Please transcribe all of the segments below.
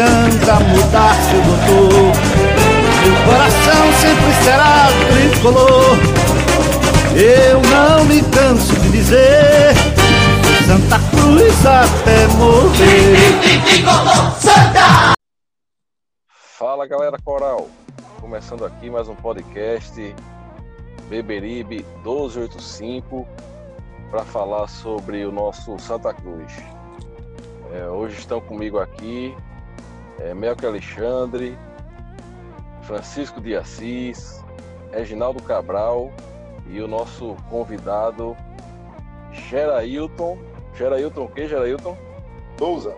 adianta mudar seu doutor. Meu coração sempre será tricolor. Eu não me canso de dizer Santa Cruz até morrer. Tricolor Santa! Fala galera coral, começando aqui mais um podcast Beberibe 1285 para falar sobre o nosso Santa Cruz. É, hoje estão comigo aqui é, Melque Alexandre, Francisco de Assis, Reginaldo Cabral e o nosso convidado Gerailton. Gerailton o que, Gerailton? Souza.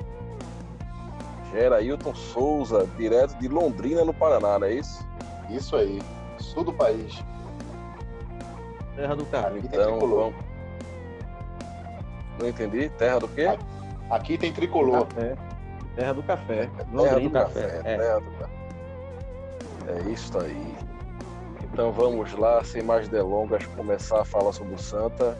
Gerailton Souza, direto de Londrina, no Paraná, não é isso? Isso aí, sul do país. Terra do carro. Então, vamos... Não entendi. Terra do quê? Aqui tem tricolor. Café. Terra do café. Terra do café. É. Terra do café. É isso aí. Então vamos lá, sem mais delongas, começar a falar sobre o Santa,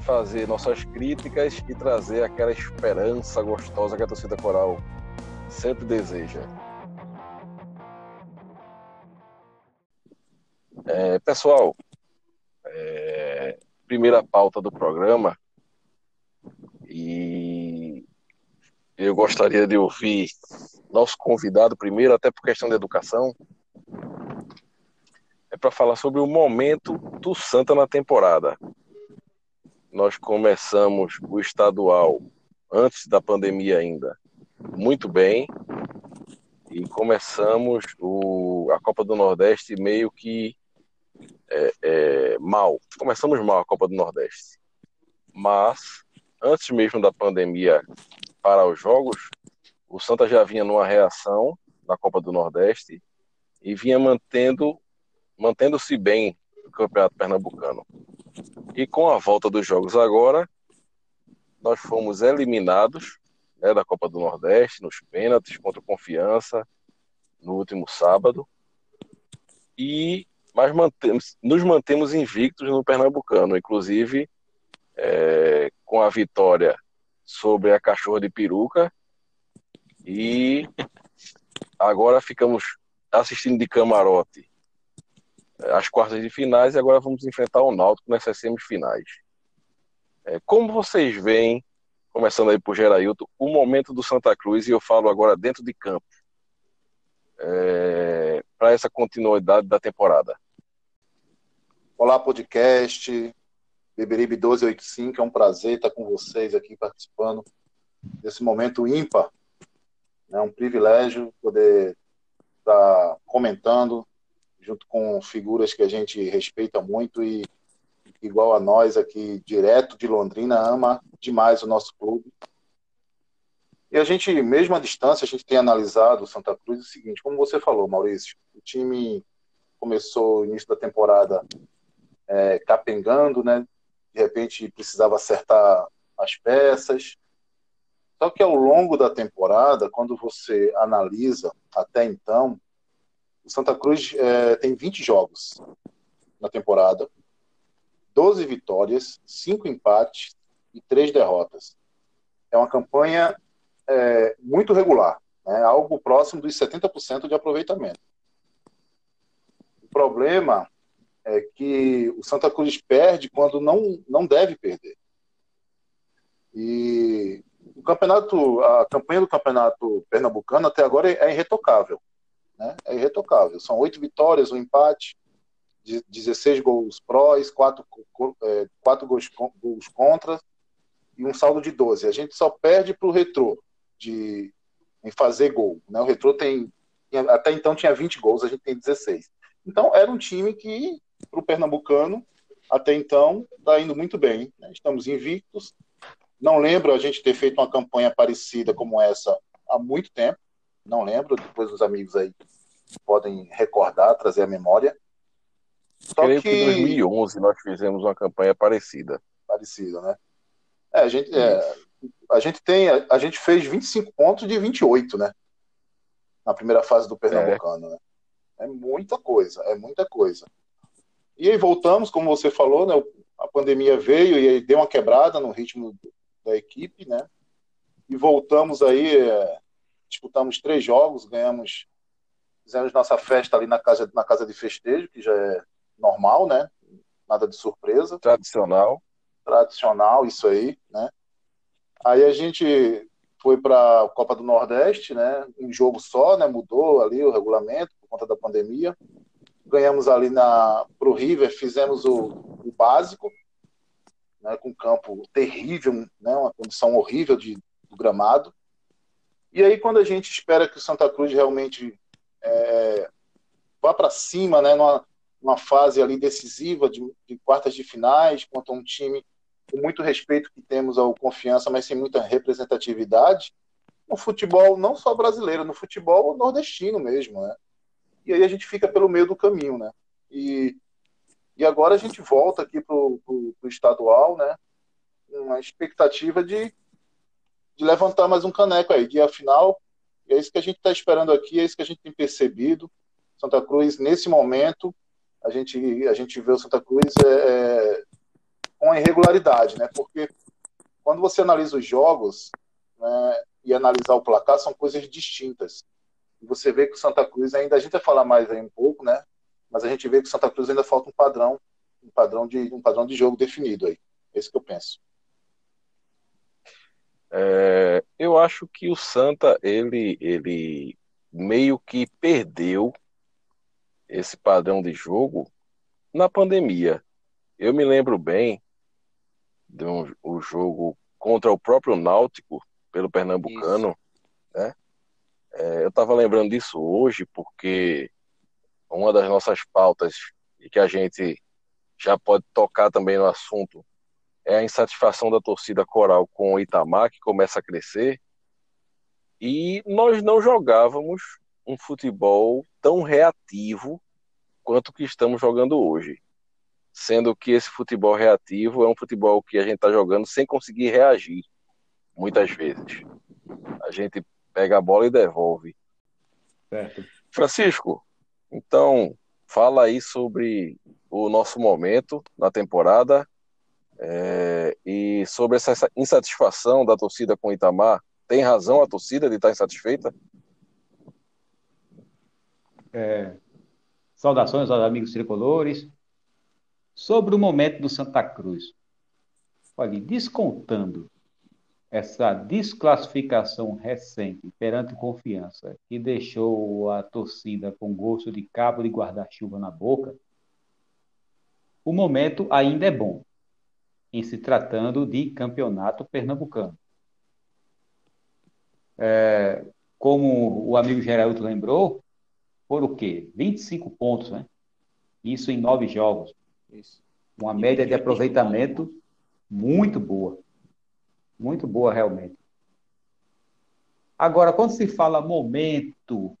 fazer nossas críticas e trazer aquela esperança gostosa que a torcida coral sempre deseja. É, pessoal, é, primeira pauta do programa e eu gostaria de ouvir nosso convidado primeiro, até por questão de educação, é para falar sobre o momento do Santa na temporada. Nós começamos o estadual antes da pandemia ainda muito bem e começamos o, a Copa do Nordeste meio que é, é, mal. Começamos mal a Copa do Nordeste, mas antes mesmo da pandemia para os jogos, o Santa já vinha numa reação na Copa do Nordeste e vinha mantendo mantendo-se bem no Campeonato Pernambucano. E com a volta dos jogos agora, nós fomos eliminados né, da Copa do Nordeste nos pênaltis contra Confiança no último sábado. E mas mantemos, nos mantemos invictos no Pernambucano, inclusive é, com a vitória sobre a Cachorra de Peruca. E agora ficamos assistindo de camarote as quartas de finais e agora vamos enfrentar o Náutico nessas semifinais. É, como vocês veem, começando aí por Gerailton, o momento do Santa Cruz, e eu falo agora dentro de campo, é, para essa continuidade da temporada? Olá, podcast, Beberibe 1285, é um prazer estar com vocês aqui participando desse momento ímpar. É um privilégio poder estar comentando junto com figuras que a gente respeita muito e, igual a nós aqui, direto de Londrina, ama demais o nosso clube. E a gente, mesmo à distância, a gente tem analisado o Santa Cruz o seguinte, como você falou, Maurício, o time começou no início da temporada é, capengando, né? De repente precisava acertar as peças. Só que ao longo da temporada, quando você analisa até então, o Santa Cruz é, tem 20 jogos na temporada, 12 vitórias, 5 empates e 3 derrotas. É uma campanha é, muito regular, né? algo próximo dos 70% de aproveitamento. O problema é que o Santa Cruz perde quando não, não deve perder. E o campeonato, a campanha do campeonato pernambucano até agora é irretocável né? É irretocável. São oito vitórias, um empate, 16 gols prós, quatro, é, quatro gols, gols contra e um saldo de 12. A gente só perde para o Retrô de, em fazer gol. Né? O Retrô tem, até então tinha 20 gols, a gente tem 16. Então era um time que, para o Pernambucano, até então, está indo muito bem. Né? Estamos invictos. Não lembro a gente ter feito uma campanha parecida como essa há muito tempo não lembro, depois os amigos aí podem recordar, trazer a memória. Só Creio que em 2011 nós fizemos uma campanha parecida. Parecida, né? É, a gente, é, a gente tem, a, a, gente fez 25 pontos de 28, né? Na primeira fase do Pernambucano, é. né? É muita coisa, é muita coisa. E aí voltamos, como você falou, né? A pandemia veio e aí deu uma quebrada no ritmo da equipe, né? E voltamos aí é, disputamos três jogos, ganhamos, fizemos nossa festa ali na casa, na casa de festejo, que já é normal, né? Nada de surpresa. Tradicional. Tradicional, isso aí, né? Aí a gente foi para a Copa do Nordeste, né? Um jogo só, né? Mudou ali o regulamento por conta da pandemia. Ganhamos ali na pro River, fizemos o, o básico, né? Com campo terrível, né? Uma condição horrível de do gramado. E aí quando a gente espera que o Santa Cruz realmente é, vá para cima, né? Numa, numa fase ali decisiva de, de quartas de finais contra um time com muito respeito que temos ao confiança, mas sem muita representatividade, no futebol não só brasileiro, no futebol nordestino mesmo, né? E aí a gente fica pelo meio do caminho, né? E, e agora a gente volta aqui pro, pro estadual, né? Uma expectativa de, de levantar mais um caneco aí, dia final. E é isso que a gente está esperando aqui, é isso que a gente tem percebido. Santa Cruz, nesse momento, a gente, a gente vê o Santa Cruz é, é com irregularidade, né? Porque quando você analisa os jogos né, e analisar o placar, são coisas distintas. Você vê que o Santa Cruz ainda, a gente vai falar mais aí um pouco, né? Mas a gente vê que o Santa Cruz ainda falta um padrão, um padrão de, um padrão de jogo definido aí. É isso que eu penso. É, eu acho que o Santa, ele, ele meio que perdeu esse padrão de jogo na pandemia. Eu me lembro bem de um, o jogo contra o próprio Náutico, pelo Pernambucano, Isso. né? É, eu estava lembrando disso hoje porque uma das nossas pautas e que a gente já pode tocar também no assunto é a insatisfação da torcida coral com o Itamar, que começa a crescer. E nós não jogávamos um futebol tão reativo quanto que estamos jogando hoje sendo que esse futebol reativo é um futebol que a gente está jogando sem conseguir reagir, muitas vezes. A gente pega a bola e devolve. Certo. Francisco, então fala aí sobre o nosso momento na temporada é, e sobre essa insatisfação da torcida com o Itamar. Tem razão a torcida de estar insatisfeita? É, saudações aos amigos tricolores. Sobre o momento do Santa Cruz. Olha, descontando essa desclassificação recente perante confiança, que deixou a torcida com gosto de cabo de guarda-chuva na boca, o momento ainda é bom, em se tratando de campeonato pernambucano. É, como o amigo Geraldo lembrou, foram o quê? 25 pontos, né? Isso em nove jogos. Isso. Uma média de aproveitamento muito boa. Muito boa, realmente. Agora, quando se fala momento,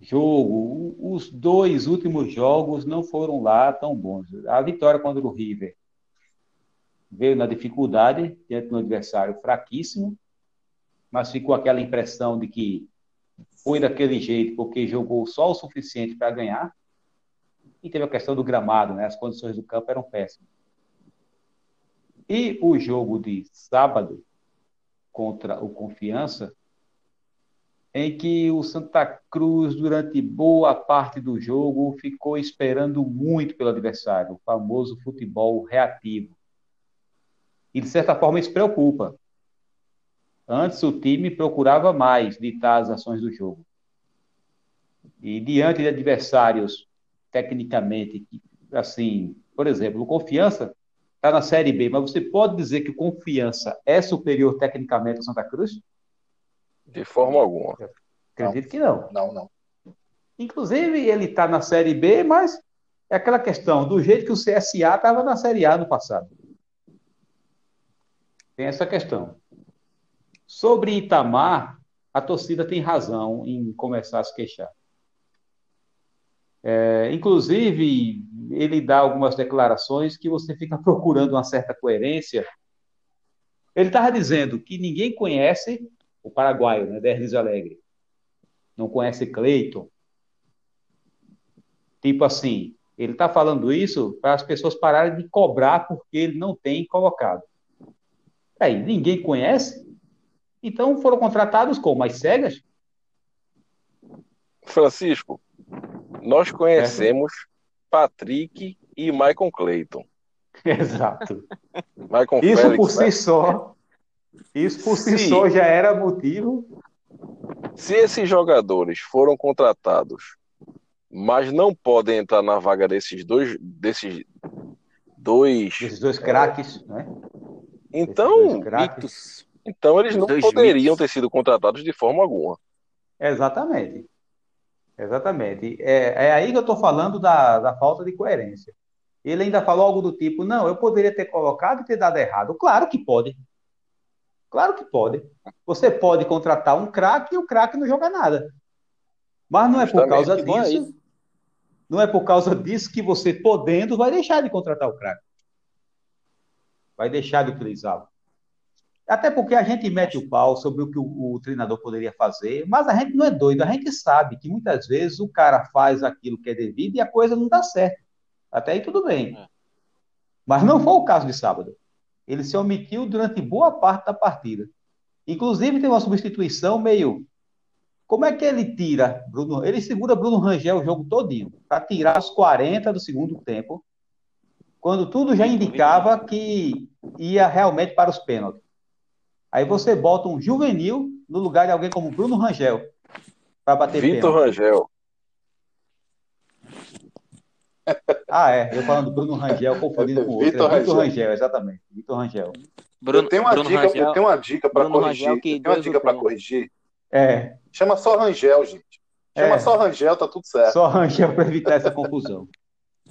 jogo, os dois últimos jogos não foram lá tão bons. A vitória contra o River veio na dificuldade diante do adversário fraquíssimo, mas ficou aquela impressão de que foi daquele jeito porque jogou só o suficiente para ganhar. E teve a questão do gramado, né? As condições do campo eram péssimas. E o jogo de sábado contra o Confiança, em que o Santa Cruz, durante boa parte do jogo, ficou esperando muito pelo adversário, o famoso futebol reativo. E, de certa forma, isso preocupa. Antes, o time procurava mais ditar as ações do jogo. E, diante de adversários tecnicamente, assim, por exemplo, o Confiança está na Série B, mas você pode dizer que o Confiança é superior tecnicamente ao Santa Cruz? De forma alguma. Eu acredito não. que não. Não, não. Inclusive, ele está na Série B, mas é aquela questão, do jeito que o CSA estava na Série A no passado. Tem essa questão. Sobre Itamar, a torcida tem razão em começar a se queixar. É, inclusive, ele dá algumas declarações que você fica procurando uma certa coerência. Ele estava dizendo que ninguém conhece o paraguaio, né, Derlis Alegre. Não conhece Cleiton. Tipo assim, ele está falando isso para as pessoas pararem de cobrar porque ele não tem colocado. Aí, ninguém conhece? Então foram contratados como? As cegas? Francisco, nós conhecemos Patrick e Michael Clayton. Exato. Michael Isso Félix, por né? si só, isso por si Sim. só já era motivo. Se esses jogadores foram contratados, mas não podem entrar na vaga desses dois, desses dois, Esses dois craques, né? então, craques. Então eles não poderiam mitos. ter sido contratados de forma alguma. Exatamente. Exatamente. É, é aí que eu estou falando da, da falta de coerência. Ele ainda falou algo do tipo: não, eu poderia ter colocado e ter dado errado. Claro que pode. Claro que pode. Você pode contratar um craque e o craque não joga nada. Mas não é por Justamente, causa a disso. Não é por causa disso que você, podendo, vai deixar de contratar o craque. Vai deixar de utilizá-lo. Até porque a gente mete o pau sobre o que o, o treinador poderia fazer, mas a gente não é doido, a gente sabe que muitas vezes o cara faz aquilo que é devido e a coisa não dá certo. Até aí tudo bem. É. Mas não foi o caso de sábado. Ele se omitiu durante boa parte da partida. Inclusive, tem uma substituição meio. Como é que ele tira Bruno? Ele segura Bruno Rangel o jogo todinho para tirar os 40 do segundo tempo, quando tudo já indicava que ia realmente para os pênaltis. Aí você bota um juvenil no lugar de alguém como Bruno Rangel para bater Vitor pênalti. Rangel, Ah, é. Eu falando Bruno Rangel, confundindo com outro. Vitor É Vitor Rangel. Rangel, exatamente. Vitor Rangel. Bruno, eu tenho uma Bruno dica, Rangel, eu tenho uma dica para corrigir. Rangel que Eu tenho uma dica o para corrigir. É, Chama só Rangel, gente. Chama É. só Rangel, tá tudo certo. só Rangel para evitar essa confusão.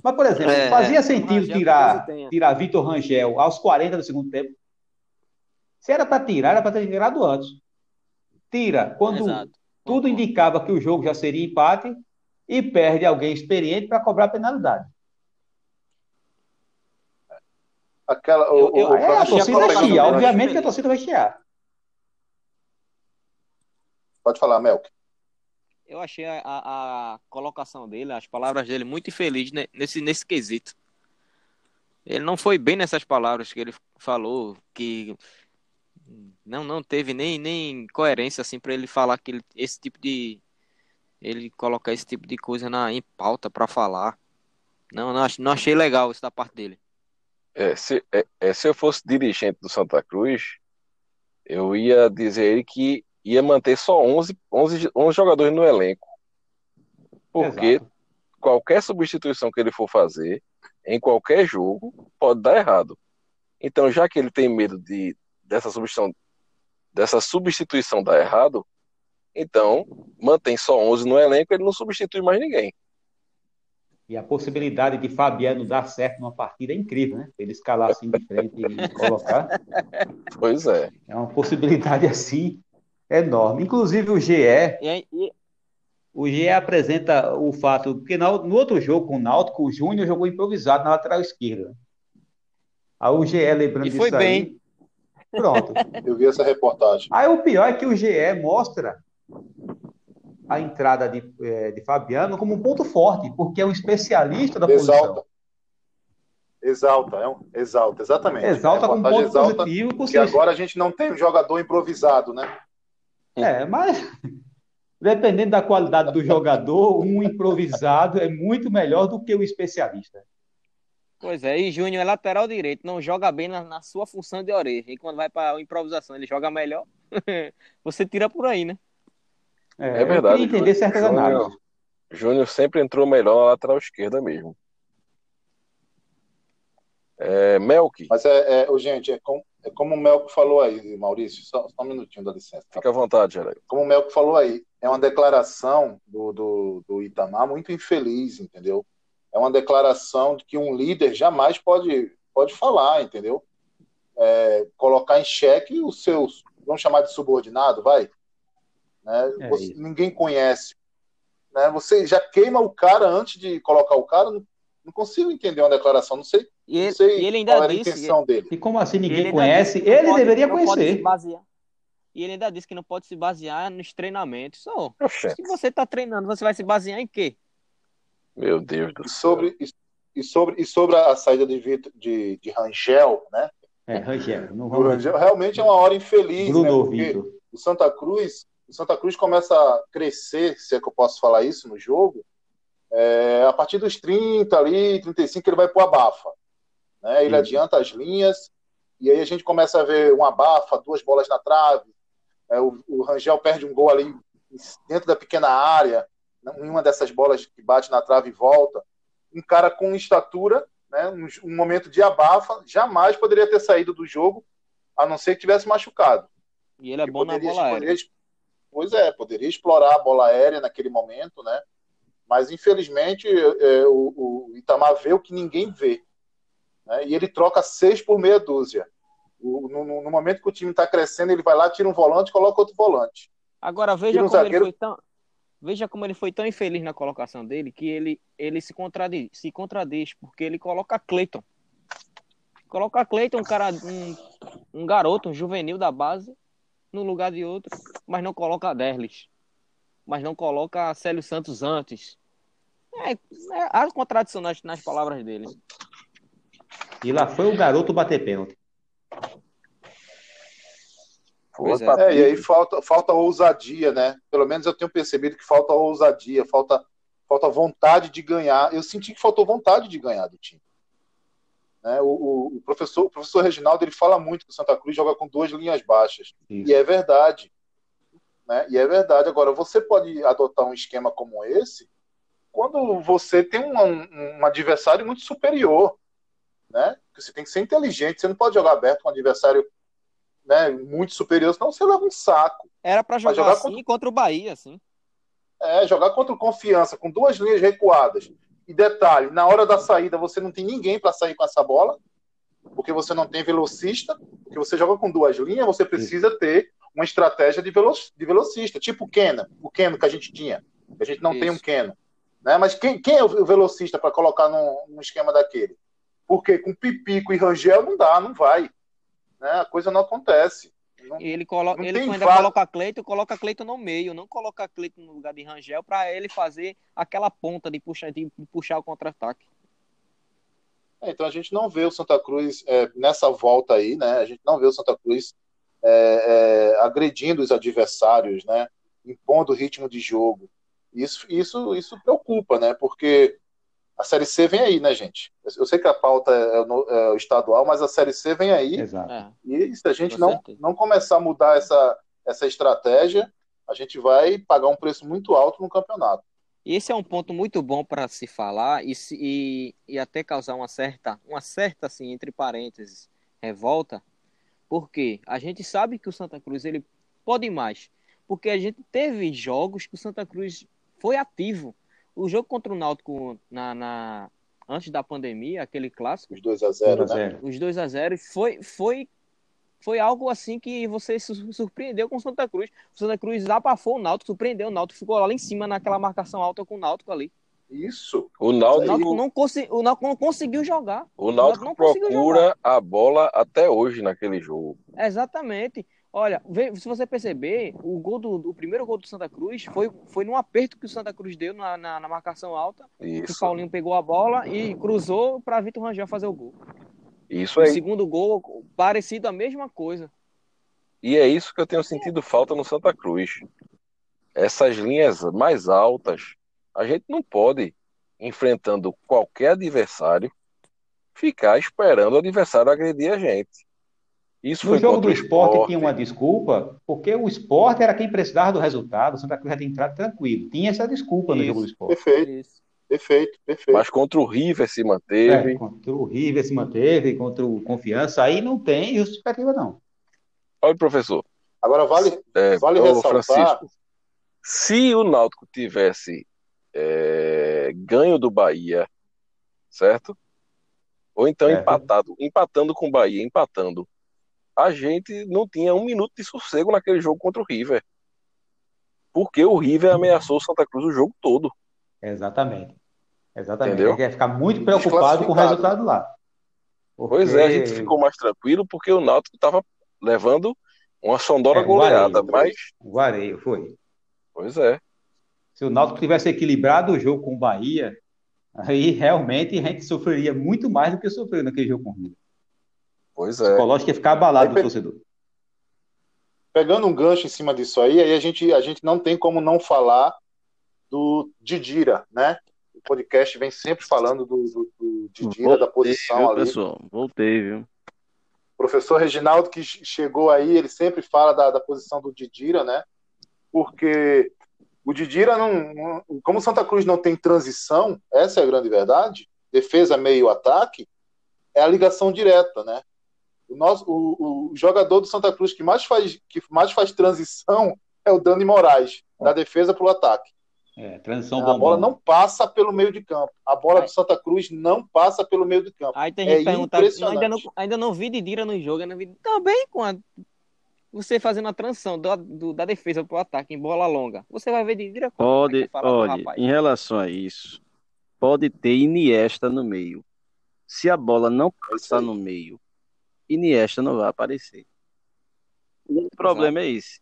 Mas, por exemplo, É, fazia é. sentido tirar, o tirar Vitor Rangel aos 40 do segundo tempo? Se era para tirar, era para ter tirado antes. Tira quando Exato. tudo indicava que o jogo já seria empate e perde alguém experiente para cobrar penalidade. Aquela, o, Eu- eu- o, É, a torcida tá pegando chia, gancho. obviamente que a torcida vai chiar. Pode falar, Melk. Eu achei a, a- a colocação dele, as palavras dele, muito infeliz ne- nesse, nesse quesito. Ele não foi bem nessas palavras que ele falou, que não, não teve nem, nem coerência assim para ele falar que ele- esse tipo de. Ele colocar esse tipo de coisa na, em pauta para falar. Não, não, ach- não achei legal isso da parte dele. é, se, é, é, se eu fosse dirigente do Santa Cruz, eu ia dizer que ia manter só 11, 11, 11 jogadores no elenco. Porque Exato. qualquer substituição que ele for fazer, em qualquer jogo, pode dar errado. Então, já que ele tem medo de dessa substituição, dessa substituição dar errado, então mantém só 11 no elenco, ele não substitui mais ninguém. E a possibilidade de Fabiano dar certo numa partida é incrível, né? Ele escalar assim de frente e colocar. Pois é. É uma possibilidade assim enorme. Inclusive o GE, E, aí- e- o GE apresenta o fato, porque no, no outro jogo com o Náutico, o Júnior jogou improvisado na lateral esquerda. Aí o GE lembrando E foi disso aí, bem. Pronto. Eu vi essa reportagem. Aí o pior é que o GE mostra a entrada de, eh, de Fabiano como um ponto forte, porque é um especialista da posição. Exalta. Exalta, é um, exalta, exatamente. Exalta como ponto exalta positivo, que porque agora a gente não tem um jogador improvisado, né? É, mas dependendo da qualidade do jogador, um improvisado é muito melhor do que o especialista. Pois é, e Júnior é lateral direito, não joga bem na, na sua função de origem. E quando vai para improvisação, ele joga melhor. Você tira por aí, né? É, É verdade, entender Júnior. certas Júnior- análises. Júnior sempre entrou melhor na lateral esquerda mesmo. É, Melk, Mas é, é gente, é, com, é como o Melco falou aí, Maurício, só, só um minutinho, dá licença. tá? fica à vontade, Geraldo. Como o Melco falou aí, é uma declaração do, do, do Itamar muito infeliz, entendeu? É uma declaração de que um líder jamais pode, pode falar, entendeu? É, colocar em xeque os seus, vamos chamar de subordinado, vai? Né? É Você- ninguém conhece. Né? Você já queima o cara antes de colocar o cara, não, não consigo entender uma declaração, não sei, E não ele, sei e ele qual ainda era a disse. intenção dele. E como assim ninguém ele conhece? disse não Ele pode- deveria não pode se conhecer. basear- E ele ainda disse que não pode se basear nos treinamentos. Só. Oxente, Se você tá treinando, você vai se basear em quê? Meu Deus do E céu. sobre, e, e sobre, e sobre a saída de, Vitor- de, de Rangel, né? É, Rangel, não O vamos. Rangel realmente é uma hora infeliz, né? Bruno Porque Vitor. o Santa Cruz, o Santa Cruz começa a crescer, se é que eu posso falar isso no jogo, é, a partir dos 30 ali, 35, ele vai para o abafa. Né? Ele adianta as linhas, e aí a gente começa a ver um abafa, duas bolas na trave, é, o, o, Rangel perde um gol ali dentro da pequena área, né, em uma dessas bolas que bate na trave e volta. Um cara com estatura, né, um, um momento de abafa, jamais poderia ter saído do jogo, a não ser que tivesse machucado. E ele é bom poderia, na bola aérea. Pois é, poderia explorar a bola aérea naquele momento, né? Mas infelizmente é, o, o Itamar vê o que ninguém vê. Né? E ele troca seis por meia dúzia. O, no, no, momento que o time está crescendo, ele vai lá, tira um volante, coloca outro volante. Agora veja um como zagueiro... ele foi tão, veja como ele foi tão infeliz na colocação dele que ele, ele se, contradiz, se contradiz, porque ele coloca Cleiton. Coloca Cleiton, um cara, um, um garoto, um juvenil da base, no lugar de outro, mas não coloca Derlis. Mas não coloca Célio Santos antes. É, é, há contradição nas, nas palavras dele. E lá foi o garoto bater pênalti. É. é. e aí falta, falta ousadia, né? Pelo menos eu tenho percebido que falta ousadia, falta, falta vontade de ganhar. Eu senti que faltou vontade de ganhar do time. Né? O, o, o, professor, o professor Reginaldo ele fala muito que o Santa Cruz joga com duas linhas baixas. Isso. E é verdade. Né? E é verdade. Agora, você pode adotar um esquema como esse quando você tem um, um, um adversário muito superior. Né? Você tem que ser inteligente. Você não pode jogar aberto com um adversário né, muito superior, senão você leva um saco. Era para jogar, jogar, assim contra... contra o Bahia, assim. É, jogar contra o Confiança, com duas linhas recuadas. E detalhe, na hora da saída você não tem ninguém para sair com essa bola, porque você não tem velocista, porque você joga com duas linhas, você precisa ter uma estratégia de, velo de velocista, tipo o Keno, o Keno que a gente tinha. A gente não Isso. tem um Keno. Né? Mas quem, quem é o velocista para colocar num, num, esquema daquele? Porque com Pipico e Rangel não dá, não vai né? A coisa não acontece. Não, ele coloca, ele ainda fato. coloca Cleiton, coloca Cleiton no meio, não coloca Cleiton no lugar de Rangel para ele fazer aquela ponta de puxar, de puxar o contra-ataque. É, então a gente não vê o Santa Cruz é, nessa volta aí, né? A gente não vê o Santa Cruz é, é agredindo os adversários, né? Impondo o ritmo de jogo. Isso, isso, isso preocupa, né? Porque a Série C vem aí, né, gente? Eu sei que a pauta é, no, é o estadual, mas a Série C vem aí. Exato. É. E se a gente não, não começar a mudar essa, essa estratégia, a gente vai pagar um preço muito alto no campeonato. Esse é um ponto muito bom para se falar e, se, e, e, até causar uma certa, uma certa, assim, entre parênteses, revolta, porque a gente sabe que o Santa Cruz ele pode mais, porque a gente teve jogos que o Santa Cruz foi ativo o jogo contra o Náutico na, na antes da pandemia, aquele clássico. Os 2 a 0 né? Os 2 a 0 foi, foi, foi algo assim que você se surpreendeu com o Santa Cruz. O Santa Cruz abafou o Náutico, surpreendeu o Náutico, ficou lá em cima naquela marcação alta com o Náutico ali. Isso. O Náutico, o Náutico não, o Náutico não conseguiu jogar. O Náutico, o Náutico procura a bola até hoje naquele jogo. Exatamente. Olha, se você perceber, o gol do o primeiro gol do Santa Cruz foi, foi num aperto que o Santa Cruz deu na, na, na marcação alta. Isso. o Paulinho pegou a bola e cruzou para Vitor Rangel fazer o gol. Isso aí. O segundo gol, parecido a mesma coisa. E é isso que eu tenho sentido falta no Santa Cruz. Essas linhas mais altas, a gente não pode, enfrentando qualquer adversário, ficar esperando o adversário agredir a gente. Isso no jogo do esporte, esporte, tinha uma desculpa, porque o esporte era quem precisava do resultado, o Santa Cruz já tinha entrado tranquilo. Tinha essa desculpa Isso. no jogo do esporte. Perfeito. Isso. Perfeito, perfeito. Mas contra o River se manteve. É, contra o River se manteve, contra o Confiança, aí não tem justificativa, não. Olha, professor. Agora, vale, é, vale ressaltar... Francisco, se o Náutico tivesse é, ganho do Bahia, certo? Ou então é. empatado, empatando com o Bahia, empatando a gente não tinha um minuto de sossego naquele jogo contra o River. Porque o River ameaçou o Santa Cruz o jogo todo. Exatamente. Exatamente. Entendeu? Ele ia ficar muito preocupado com o resultado lá. Porque... Pois é, a gente ficou mais tranquilo porque o Náutico estava levando uma sondora é, goleada, mas... O vareio, foi. Pois é. Se o Náutico tivesse equilibrado o jogo com o Bahia, aí realmente a gente sofreria muito mais do que sofreu naquele jogo com o River. Pois é. Psicológico ia ficar abalado do torcedor. pegando um gancho em cima disso aí, aí a gente, a gente não tem como não falar do Didira, né? O podcast vem sempre falando do, do, do Didira, Voltei, da posição viu, ali. pessoal? Voltei, viu? O professor Reginaldo, que chegou aí, ele sempre fala da, da posição do Didira, né? Porque o Didira, não, não, como Santa Cruz não tem transição, essa é a grande verdade, defesa, meio, ataque, é a ligação direta, né? O, nosso, o, o jogador do Santa Cruz que mais faz, que mais faz transição é o Dani Moraes, da defesa para o ataque. É, transição A bola não passa pelo meio de campo. A bola do Santa Cruz não passa pelo meio de campo. Aí tem É gente perguntando, impressionante. ainda não, ainda não vi Didira no jogo, ainda vi também com a, você fazendo a transição do, do- da defesa pro ataque em bola longa. Você vai ver Didira como é Pode, fala com o pode. rapaz. Em relação a isso, pode ter Iniesta no meio. Se a bola não É passar no meio, Iniesta não vai aparecer. O problema é esse.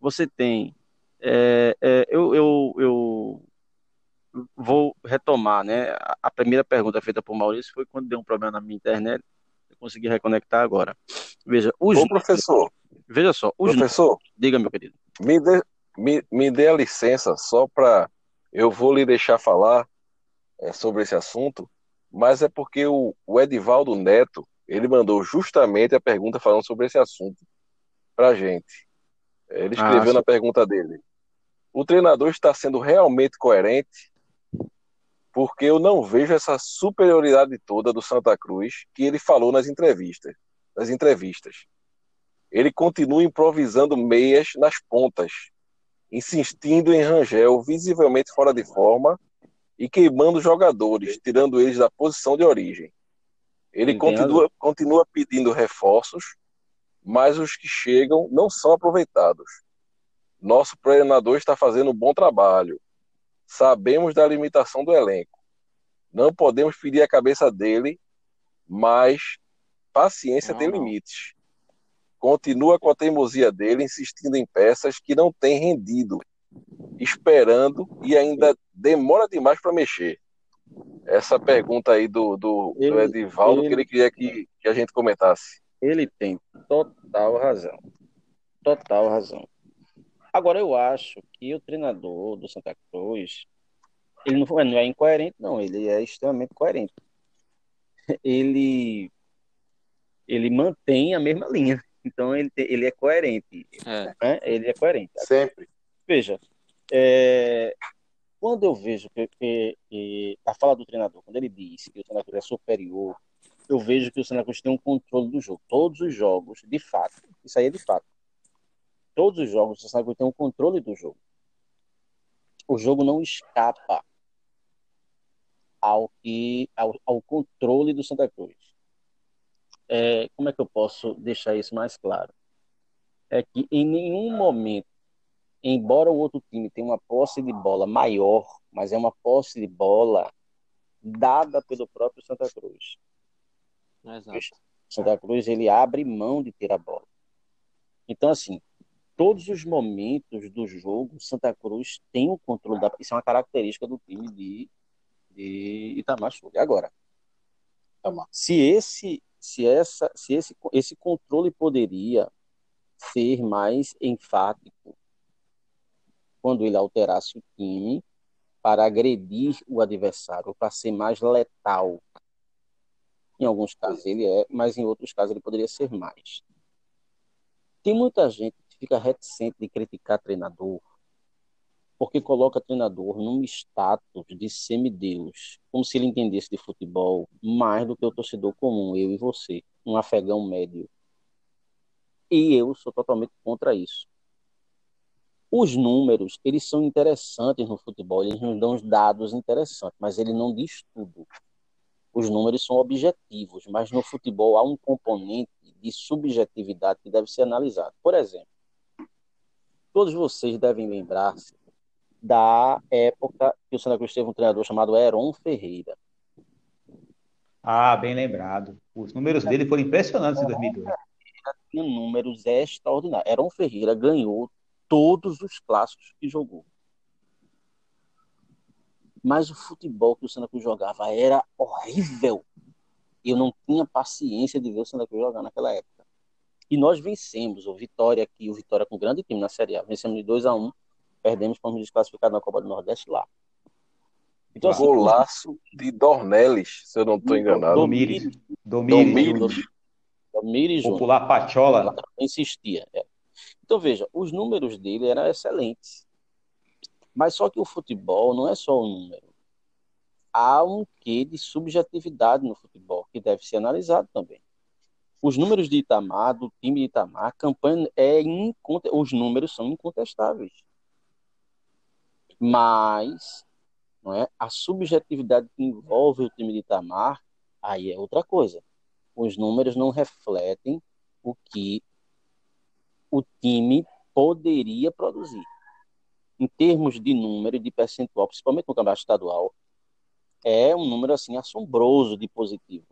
Você tem. é, é, eu, eu, eu vou retomar, né? A- A primeira pergunta feita por Maurício foi quando deu um problema na minha internet. Eu consegui reconectar agora. Veja, os, Ô, professor, veja só, os, professor, diga, meu querido. me dê, me, me dê a licença só para. Eu vou lhe deixar falar é, sobre esse assunto, mas é porque o, o Edivaldo Neto ele mandou justamente a pergunta falando sobre esse assunto para gente. Ele Ah, escreveu sim. na pergunta dele: o treinador está sendo realmente coerente? Porque eu não vejo essa superioridade toda do Santa Cruz que ele falou nas entrevistas. Nas entrevistas. Ele continua improvisando meias nas pontas, insistindo em Rangel visivelmente fora de forma e queimando jogadores, tirando eles da posição de origem. Ele tem continua, continua pedindo reforços, mas os que chegam não são aproveitados. Nosso treinador está fazendo um bom trabalho. Sabemos da limitação do elenco. Não podemos pedir a cabeça dele, mas paciência Não, tem limites. Continua com a teimosia dele, insistindo em peças que não têm rendido, esperando e ainda demora demais para mexer. Essa pergunta aí do, do, do Ele- Edivaldo que ele- ele queria que, que a gente comentasse. Ele tem total razão. Total razão. Agora, eu acho que o treinador do Santa Cruz, ele não, não é incoerente, não. Ele é extremamente coerente. Ele, ele mantém a mesma linha. Então, ele, ele é coerente. É. né? Ele é coerente. Sempre. Veja, é, quando eu vejo que, que- que a fala do treinador, quando ele diz que o Santa Cruz é superior, eu vejo que o Santa Cruz tem um controle do jogo. Todos os jogos, de fato, isso aí é de fato. Todos os jogos, o Santa Cruz tem um controle do jogo. O jogo não escapa ao, que, ao, ao controle do Santa Cruz. É, como é que eu posso deixar isso mais claro? É que em nenhum momento embora o outro time tenha uma posse de bola maior, mas é uma posse de bola dada pelo próprio Santa Cruz. Exato. Santa Cruz ele abre mão de ter a bola. Então assim, todos os momentos do jogo, Santa Cruz tem o controle da. Isso é uma característica do time de, de Itamar Sul. Agora, Itamar. se esse, se essa, se esse, esse controle poderia ser mais enfático quando ele alterasse o time para agredir o adversário, para ser mais letal. Em alguns casos ele é, mas em outros casos ele poderia ser mais. Tem muita gente que fica reticente de criticar treinador porque coloca treinador num status de semideus, como se ele entendesse de futebol mais do que o torcedor comum, eu e você, um afegão médio. E eu sou totalmente contra isso. Os números, eles são interessantes no futebol, eles nos dão dados interessantes, mas ele não diz tudo. Os números são objetivos, mas no futebol há um componente de subjetividade que deve ser analisado. Por exemplo, todos vocês devem lembrar-se da época que o Santa Cruz teve um treinador chamado Heron Ferreira. Ah, bem lembrado. Os números dele foram impressionantes em 2002. Tinha números extraordinários. Heron Ferreira ganhou todos os clássicos que jogou. Mas o futebol que o Santa Cruz jogava era horrível. Eu não tinha paciência de ver o Santa Cruz jogar naquela época. E nós vencemos o Vitória aqui, o Vitória com grande time na Série A. Vencemos de 2 a 1 perdemos, fomos desclassificados na Copa do Nordeste lá. Então, assim, Golaço de Dornelles, se eu não estou enganado. Domires. Domires. Domires Popular Pachola. Insistia. É. Então, veja, os números dele eram excelentes. Mas só que o futebol não é só o número. Há um quê de subjetividade no futebol que deve ser analisado também. Os números de Itamar, do time de Itamar, a campanha é inconte... os números são incontestáveis. Mas não é? a subjetividade que envolve o time de Itamar, aí é outra coisa. Os números não refletem o que o time poderia produzir. Em termos de número, de percentual, principalmente no campeonato estadual, é um número assim assombroso de positivo.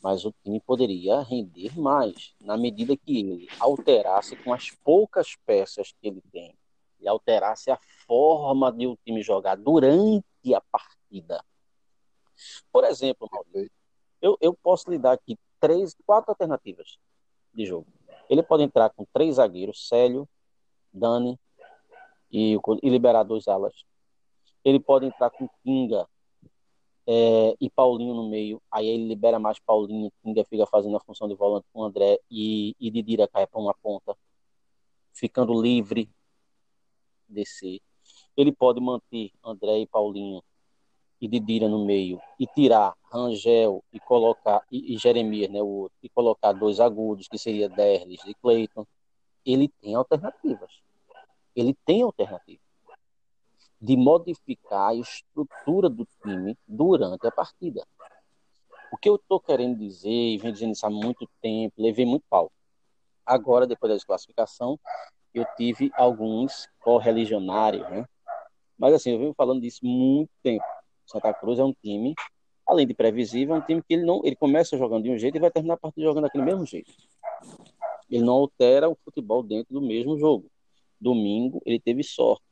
Mas o time poderia render mais, na medida que ele alterasse com as poucas peças que ele tem, e alterasse a forma de o time jogar durante a partida. Por exemplo, Maurício, eu, eu posso lhe dar aqui três, quatro alternativas de jogo. Ele pode entrar com três zagueiros, Célio, Dani e, e liberar dois alas. Ele pode entrar com Kinga é, e Paulinho no meio. Aí ele libera mais Paulinho, Kinga fica fazendo a função de volante com André e, e Didira cai para uma ponta, ficando livre descer. Ele pode manter André e Paulinho e Didira no meio e tirar Rangel e colocar e, e Jeremias, né, o outro, e colocar dois agudos, que seria Derlis e Cleiton, ele tem alternativas. Ele tem alternativas de modificar a estrutura do time durante a partida. O que eu estou querendo dizer, e venho dizendo isso há muito tempo, levei muito pau. Agora, depois da desclassificação, eu tive alguns correligionários, né? Mas assim, eu venho falando disso muito tempo. Santa Cruz é um time, além de previsível, é um time que ele não, ele começa jogando de um jeito e vai terminar a partida jogando daquele mesmo jeito. Ele não altera o futebol dentro do mesmo jogo. Domingo ele teve sorte.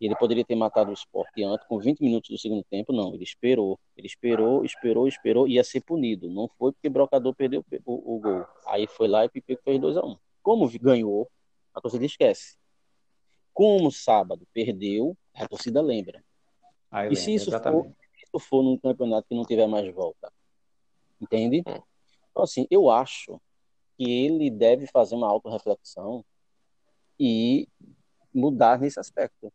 Ele poderia ter matado o esporte antes, com 20 minutos do segundo tempo, não. Ele esperou. Ele esperou, esperou, esperou, ia ser punido. Não foi porque o Brocador perdeu o, o gol. Aí foi lá e Pipico fez 2 a 1 um. Como ganhou, a torcida esquece. Como sábado perdeu, a torcida lembra. E se isso for, isso for num campeonato que não tiver mais volta? Entende? Hum. Então, assim, eu acho que ele deve fazer uma autorreflexão e mudar nesse aspecto.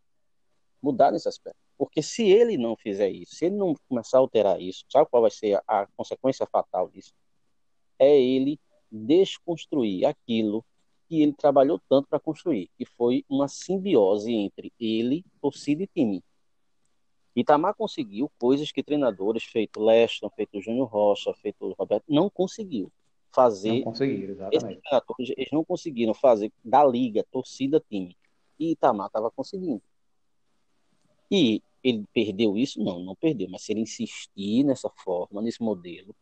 Mudar nesse aspecto. Porque se ele não fizer isso, se ele não começar a alterar isso, sabe qual vai ser a, a consequência fatal disso? É ele desconstruir aquilo que ele trabalhou tanto para construir, que foi uma simbiose entre ele, torcida e time. Itamar conseguiu coisas que treinadores, feito Leston, feito Júnior Rocha, feito Roberto, não conseguiu fazer. Não conseguiram, exatamente. Eles não conseguiram fazer da liga, torcida, time. E Itamar estava conseguindo. E ele perdeu isso? Não, não perdeu. Mas se ele insistir nessa forma, nesse modelo,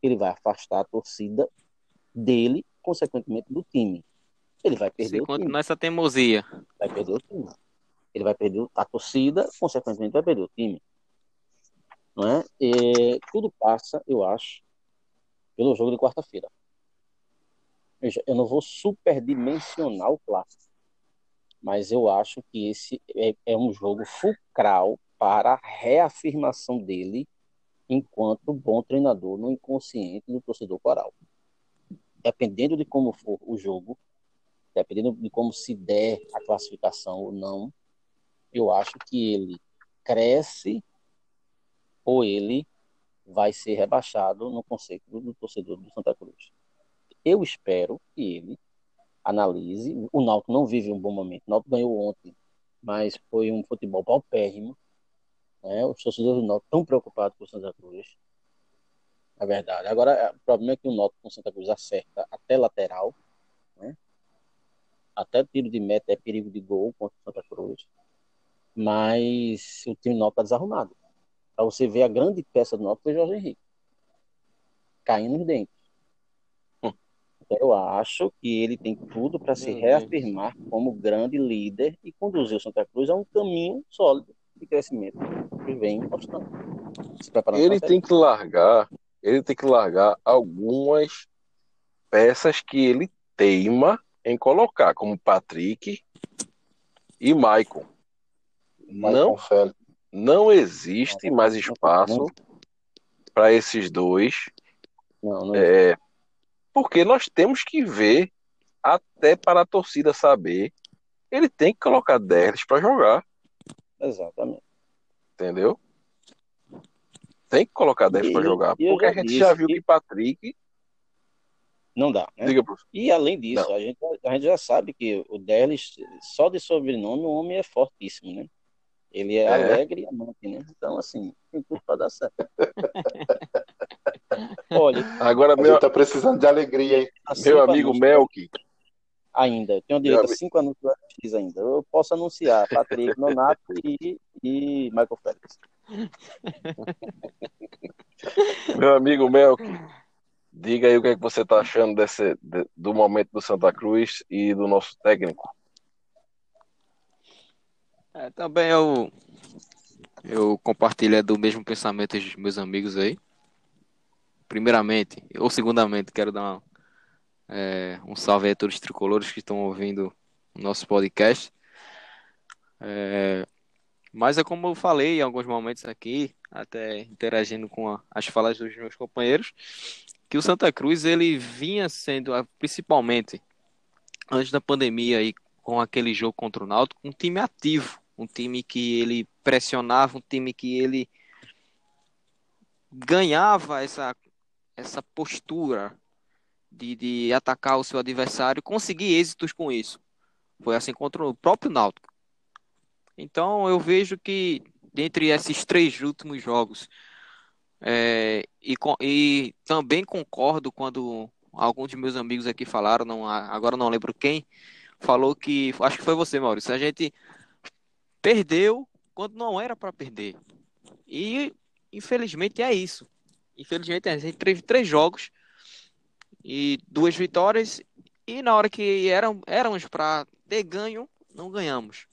ele vai afastar a torcida dele, consequentemente do time. Ele vai perder Se o time. nessa teimosia. Vai perder o time. Ele vai perder a torcida, consequentemente vai perder o time. Não é? E tudo passa, eu acho, pelo jogo de quarta-feira. Eu não vou superdimensionar o clássico, mas eu acho que esse é, é um jogo fulcral para a reafirmação dele enquanto bom treinador no inconsciente do torcedor coral. Dependendo de como for o jogo, dependendo de como se der a classificação ou não, eu acho que ele cresce ou ele vai ser rebaixado no conceito do torcedor do Santa Cruz. Eu espero que ele analise. O Náutico não vive um bom momento. O Náutico ganhou ontem, mas foi um futebol paupérrimo. Né? Os torcedores do Náutico estão preocupados com o Santa Cruz. É verdade. Agora, o problema é que o Náutico com o Santa Cruz acerta até lateral. Né? Até tiro de meta é perigo de gol contra o Santa Cruz mas o time Náutico está desarrumado. Para você ver a grande peça do Náutico foi Jorge Henrique. Caindo nos dentes. Hum. Eu acho que ele tem tudo para se reafirmar como grande líder e conduzir o Santa Cruz a um caminho sólido de crescimento que vem mostrando. Ele tem que largar, ele tem que largar algumas peças que ele teima em colocar como Patrick e Maicon. Não, Félix. não existe mais espaço para esses dois, Não, não é, porque nós temos que ver, até para a torcida saber, ele tem que colocar Derlis para jogar, exatamente. entendeu? Tem que colocar Derlis para jogar, porque a gente disse já viu que- Patrick, Não dá, né? diga E além disso, a gente, a gente já sabe que o Derlis, só de sobrenome, o homem é fortíssimo, né? Ele é, É. alegre e amante, né? Então, assim, tem tudo para dar certo. Olha, agora meu, gente tá precisando de alegria, hein? cinco meu amigo anúncios Melk, Ainda, eu tenho direito Meu a cinco anúncios do FX ainda. Eu posso anunciar Patrick, Nonato e, e Michael Phelps. meu amigo Melk, diga aí o que, é que você está achando desse, de- do momento do Santa Cruz e do nosso técnico. É, também eu, eu compartilho do mesmo pensamento dos meus amigos aí. Primeiramente, ou segundamente, quero dar uma, é, um salve aí a todos os tricolores que estão ouvindo o nosso podcast. É, mas é como eu falei em alguns momentos aqui, até interagindo com a- as falas dos meus companheiros, que o Santa Cruz ele vinha sendo, principalmente antes da pandemia aí, com aquele jogo contra o Náutico, um time ativo, um time que ele pressionava, um time que ele ganhava essa, essa postura de, de atacar o seu adversário, conseguir êxitos com isso. Foi assim contra o próprio Náutico. Então eu vejo que dentre esses três últimos jogos, é, e, e também concordo quando alguns de meus amigos aqui falaram, não, agora não lembro quem, falou que, acho que foi você, Maurício, a gente perdeu quando não era para perder. E infelizmente é isso. Infelizmente a gente teve três jogos e duas vitórias e na hora que eram éramos para ter ganho, não ganhamos.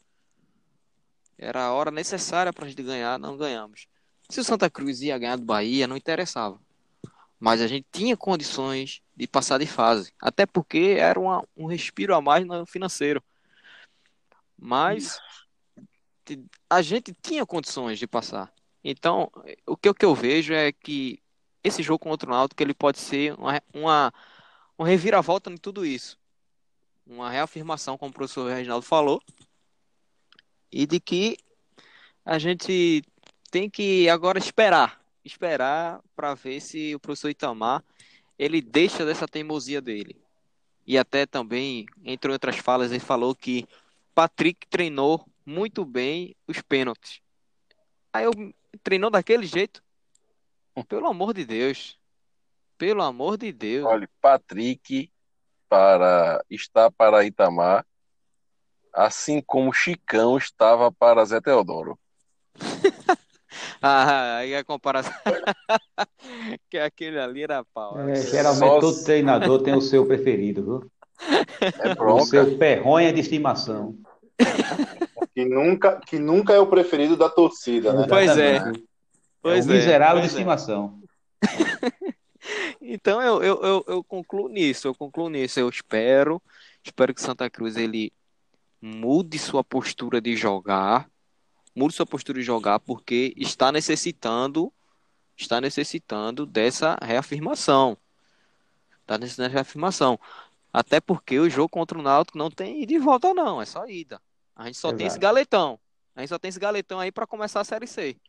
Era a hora necessária para a gente ganhar, não ganhamos. Se o Santa Cruz ia ganhar do Bahia, não interessava. Mas a gente tinha condições de passar de fase. Até porque era uma- um respiro a mais no financeiro. Mas a gente tinha condições de passar. Então, o que, o que eu vejo é que esse jogo contra o Náutico ele pode ser uma, uma, uma reviravolta em tudo isso. Uma reafirmação, como o professor Reginaldo falou, e de que a gente tem que agora esperar, esperar para ver se o professor Itamar ele deixa dessa teimosia dele. E até também, entre outras falas, ele falou que Patrick treinou muito bem os pênaltis. Aí eu treinou daquele jeito? Pelo amor de Deus. Pelo amor de Deus. Olha, Patrick para está para Itamar, assim como Chicão estava para Zé Teodoro. Ah, aí a comparação. que aquele ali era pau. É, geralmente Só- todo treinador tem o seu preferido, viu? É O seu perronha de estimação. Que nunca, que nunca é o preferido da torcida, né? Pois é. Pois é o miserável de pois é. estimação. Então eu, eu, eu, eu concluo nisso, eu concluo nisso. Eu espero, espero que Santa Cruz ele mude sua postura de jogar, mude sua postura de jogar, porque está necessitando, está necessitando dessa reafirmação. Está necessitando dessa reafirmação. Até porque o jogo contra o Náutico não tem ida e volta, não, é só ida. A gente só tem Exato. esse galetão. A gente só tem esse galetão aí para começar a Série C.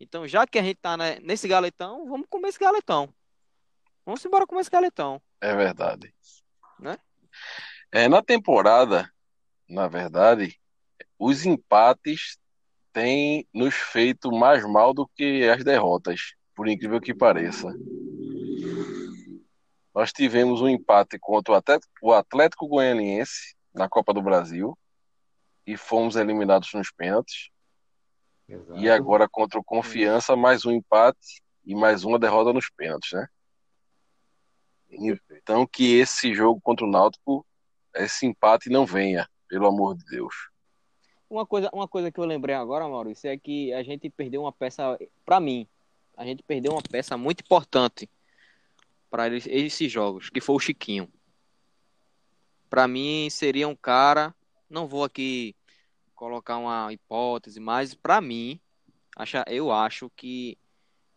Então, já que a gente tá né, nesse galetão, vamos comer esse galetão. Vamos embora comer esse galetão. É verdade. Né? É, na temporada, na verdade, os empates têm nos feito mais mal do que as derrotas, por incrível que pareça. Nós tivemos um empate contra o Atlético, o Atlético Goianiense na Copa do Brasil e fomos eliminados nos pênaltis. Exato. E agora contra o Confiança, mais um empate e mais uma derrota nos pênaltis, né? Então que esse jogo contra o Náutico, esse empate não venha, pelo amor de Deus. Uma coisa, uma coisa que eu lembrei agora, Maurício, é que a gente perdeu uma peça, para mim, a gente perdeu uma peça muito importante para esses jogos, que foi o Chiquinho. para mim seria um cara, não vou aqui colocar uma hipótese, mas para mim, acha, eu acho que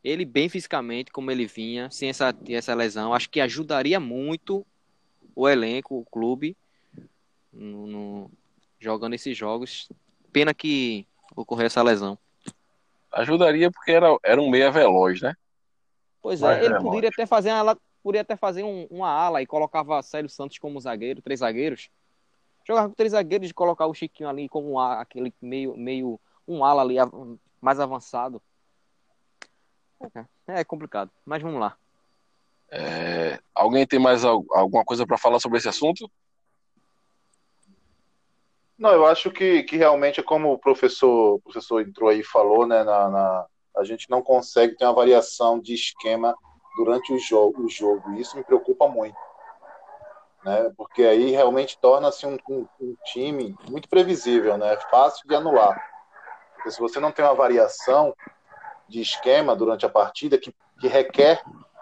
ele bem fisicamente, como ele vinha, sem essa, essa lesão, acho que ajudaria muito o elenco, o clube, no, no, jogando esses jogos. Pena que ocorreu essa lesão. Ajudaria porque era, era um meia veloz, né? Pois é, ele poderia até fazer uma, poderia até fazer um, uma ala e colocava Célio Santos como zagueiro, três zagueiros. Jogava com três zagueiros e colocar o Chiquinho ali como um, aquele meio, meio um ala ali mais avançado. É, é complicado, mas vamos lá. É, alguém tem mais alguma coisa para falar sobre esse assunto? Não, eu acho que, que realmente é como o professor, o professor entrou aí e falou, né? Na, na, a gente não consegue ter uma variação de esquema durante o jogo, o jogo. E isso me preocupa muito. Né? Porque aí realmente torna-se um, um, um, time muito previsível, né? Fácil de anular. Porque se você não tem uma variação de esquema durante a partida que, que requer,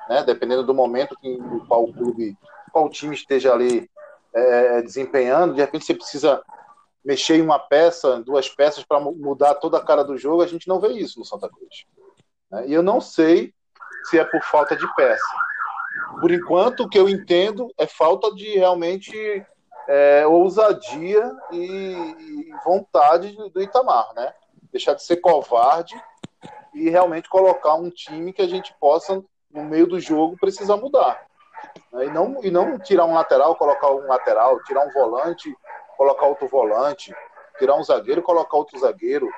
né? Dependendo do momento que qual clube, qual time esteja ali é, desempenhando, de repente você precisa mexer em uma peça, duas peças para mudar toda a cara do jogo, a gente não vê isso no Santa Cruz. Né? E eu não sei se é por falta de peça. Por enquanto, o que eu entendo é falta de realmente é, ousadia e, vontade do Itamar, né? Deixar de ser covarde e realmente colocar um time que a gente possa, no meio do jogo, precisar mudar. Né? E, não, e não tirar um lateral, colocar um lateral, tirar um volante colocar outro volante, tirar um zagueiro colocar outro zagueiro,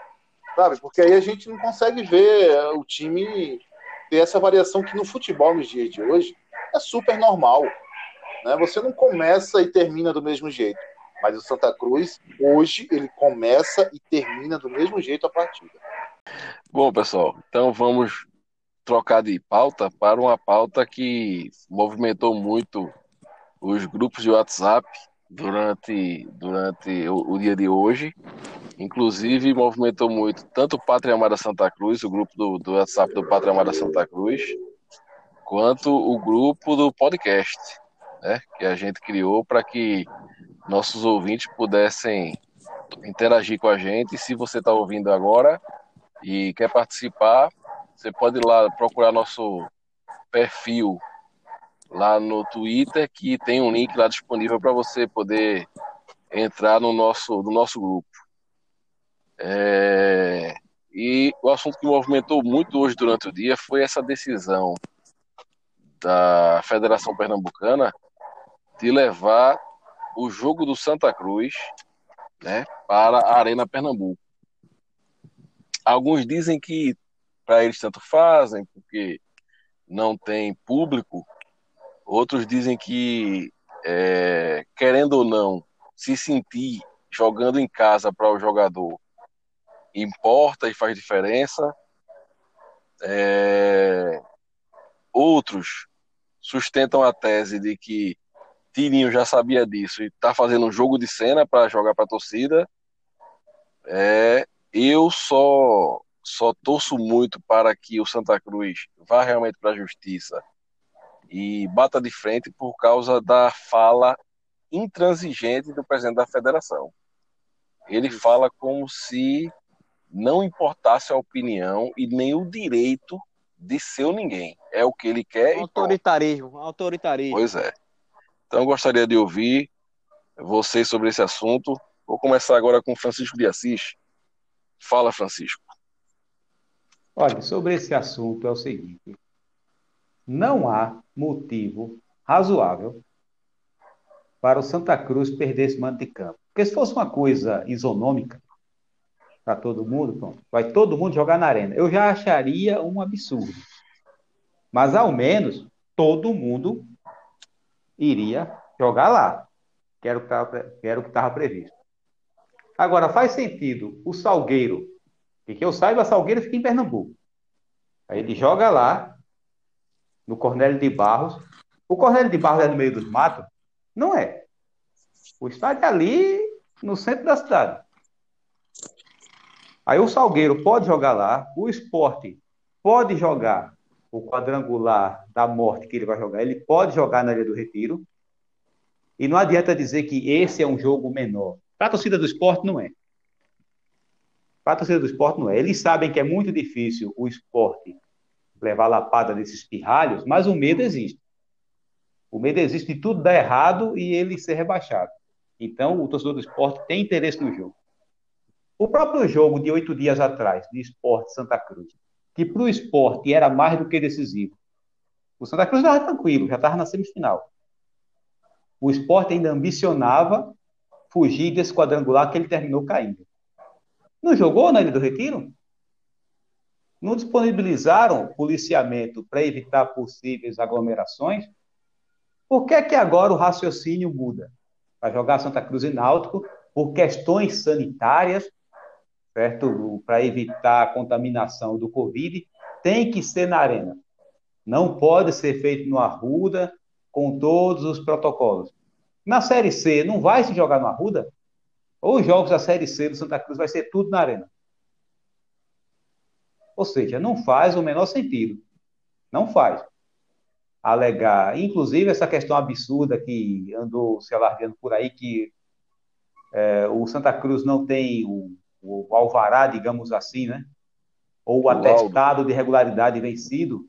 sabe? Porque aí a gente não consegue ver o time ter essa variação que no futebol nos dias de hoje é super normal. Né? Você não começa e termina do mesmo jeito. Mas o Santa Cruz, hoje, ele começa e termina do mesmo jeito a partida. Bom, pessoal, então vamos trocar de pauta para uma pauta que movimentou muito os grupos de WhatsApp durante, durante o, o, dia de hoje. Inclusive, movimentou muito tanto o Pátria Amada Santa Cruz, o grupo do, do WhatsApp do Pátria Amada Santa Cruz, quanto o grupo do podcast, né, que a gente criou para que nossos ouvintes pudessem interagir com a gente. E se você está ouvindo agora e quer participar, você pode ir lá procurar nosso perfil lá no Twitter, que tem um link lá disponível para você poder entrar no nosso, no nosso grupo. É... E o assunto que movimentou muito hoje durante o dia foi essa decisão da Federação Pernambucana de levar o jogo do Santa Cruz né, para a Arena Pernambuco. Alguns dizem que para eles tanto fazem, porque não tem público, Outros dizem que, é, querendo ou não, se sentir jogando em casa para o jogador importa e faz diferença. É, outros sustentam a tese de que Tirinho já sabia disso e está fazendo um jogo de cena para jogar para a torcida. É, eu só só torço muito para que o Santa Cruz vá realmente para a justiça e bata de frente por causa da fala intransigente do presidente da federação. Ele fala como se não importasse a opinião e nem o direito de ser ninguém. É o que ele quer. Autoritarismo, autoritarismo. Pois é. Então eu gostaria de ouvir vocês sobre esse assunto. Vou começar agora com Francisco de Assis. Fala, Francisco. Olha, sobre esse assunto é o seguinte: não há motivo razoável para o Santa Cruz perder esse mando de campo. Porque se fosse uma coisa isonômica para todo mundo, pronto, vai todo mundo jogar na arena. Eu já acharia um absurdo. Mas ao menos todo mundo iria jogar lá, que era o que estava previsto. Agora, faz sentido o Salgueiro, que, que eu saiba, Salgueiro fica em Pernambuco. Aí ele joga lá, no Cornélio de Barros. O Cornélio de Barros é no meio dos matos? Não é. O estádio é ali no centro da cidade. Aí o Salgueiro pode jogar lá, o esporte pode jogar o quadrangular da morte que ele vai jogar, ele pode jogar na Ilha do Retiro. E não adianta dizer que esse é um jogo menor. Para a torcida do esporte, não é. Para a torcida do esporte, não é. Eles sabem que é muito difícil o esporte levar a lapada desses pirralhos, mas o medo existe. O medo existe de tudo dar errado e ele ser rebaixado. Então, o torcedor do esporte tem interesse no jogo. O próprio jogo de oito dias atrás, de esporte Santa Cruz, que para o esporte era mais do que decisivo. O Santa Cruz estava tranquilo, já estava na semifinal. O esporte ainda ambicionava fugir desse quadrangular que ele terminou caindo. Não jogou na Ilha do Retiro? Não disponibilizaram policiamento para evitar possíveis aglomerações? Por que, é que agora o raciocínio muda? Para jogar Santa Cruz e Náutico por questões sanitárias, certo? Para evitar a contaminação do Covid, tem que ser na arena. Não pode ser feito no Arruda com todos os protocolos. Na Série C, não vai se jogar no Arruda? Ou os jogos da Série C do Santa Cruz vai ser tudo na arena? Ou seja, não faz o menor sentido. Não faz. Alegar, inclusive essa questão absurda que andou se alargando por aí, que é, o Santa Cruz não tem o, o, alvará, digamos assim, né? Ou o atestado de regularidade vencido.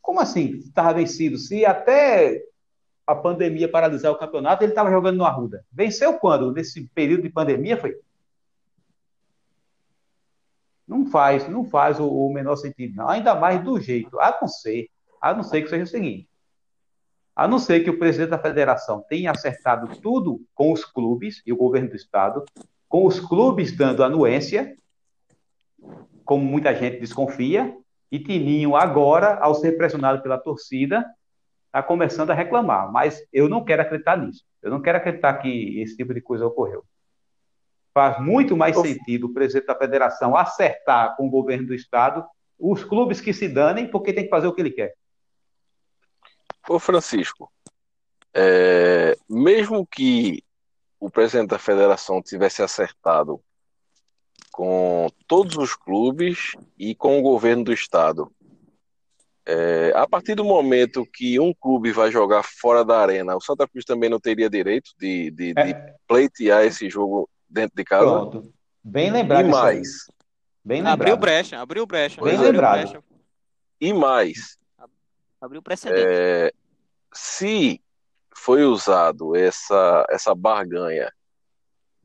Como assim? Estava vencido? Se até a pandemia paralisar o campeonato, ele estava jogando no Arruda. Venceu quando? Nesse período de pandemia, foi? Não faz, não faz o, o, menor sentido, não. Ainda mais do jeito, a não ser, a não ser que seja o seguinte. A não ser que o presidente da federação tenha acertado tudo com os clubes e o governo do estado, com os clubes dando anuência, como muita gente desconfia, e Tininho agora, ao ser pressionado pela torcida, está começando a reclamar, mas eu não quero acreditar nisso. Eu não quero acreditar que esse tipo de coisa ocorreu. Faz muito mais sentido o presidente da federação acertar com o governo do estado os clubes que se danem, porque tem que fazer o que ele quer. Ô Francisco, é, mesmo que o presidente da federação tivesse acertado com todos os clubes e com o governo do estado, é, a partir do momento que um clube vai jogar fora da arena, o Santa Cruz também não teria direito de, de, é. de pleitear esse jogo dentro de casa. Pronto. Bem lembrado. E mais. Bem lembrado. Abriu brecha, abriu brecha. Bem lembrado. Brecha. E mais. Abriu precedente. É, se foi usado essa, essa barganha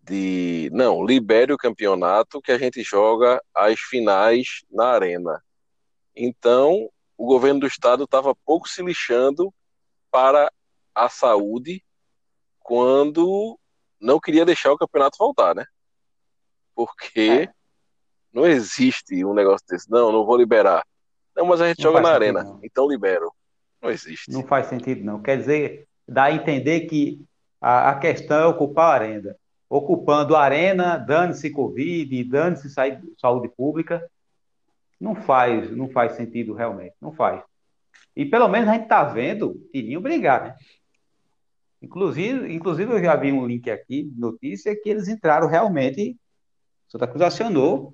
de não, libere o campeonato que a gente joga as finais na arena. Então, o governo do estado estava pouco se lixando para a saúde quando não queria deixar o campeonato voltar, né? Porque é. não existe um negócio desse. Não, não vou liberar. Não, mas a gente não joga na arena, não. então libero. Não existe. Não faz sentido, não. Quer dizer, dá a entender que a, a questão é ocupar a arena. Ocupando a arena, dane-se Covid, dane-se saúde pública, não faz, não faz sentido realmente, não faz. E pelo menos a gente está vendo Tirinho brigar, né? Inclusive, inclusive eu já vi um link aqui, notícia, que eles entraram realmente, Santa Cruz acionou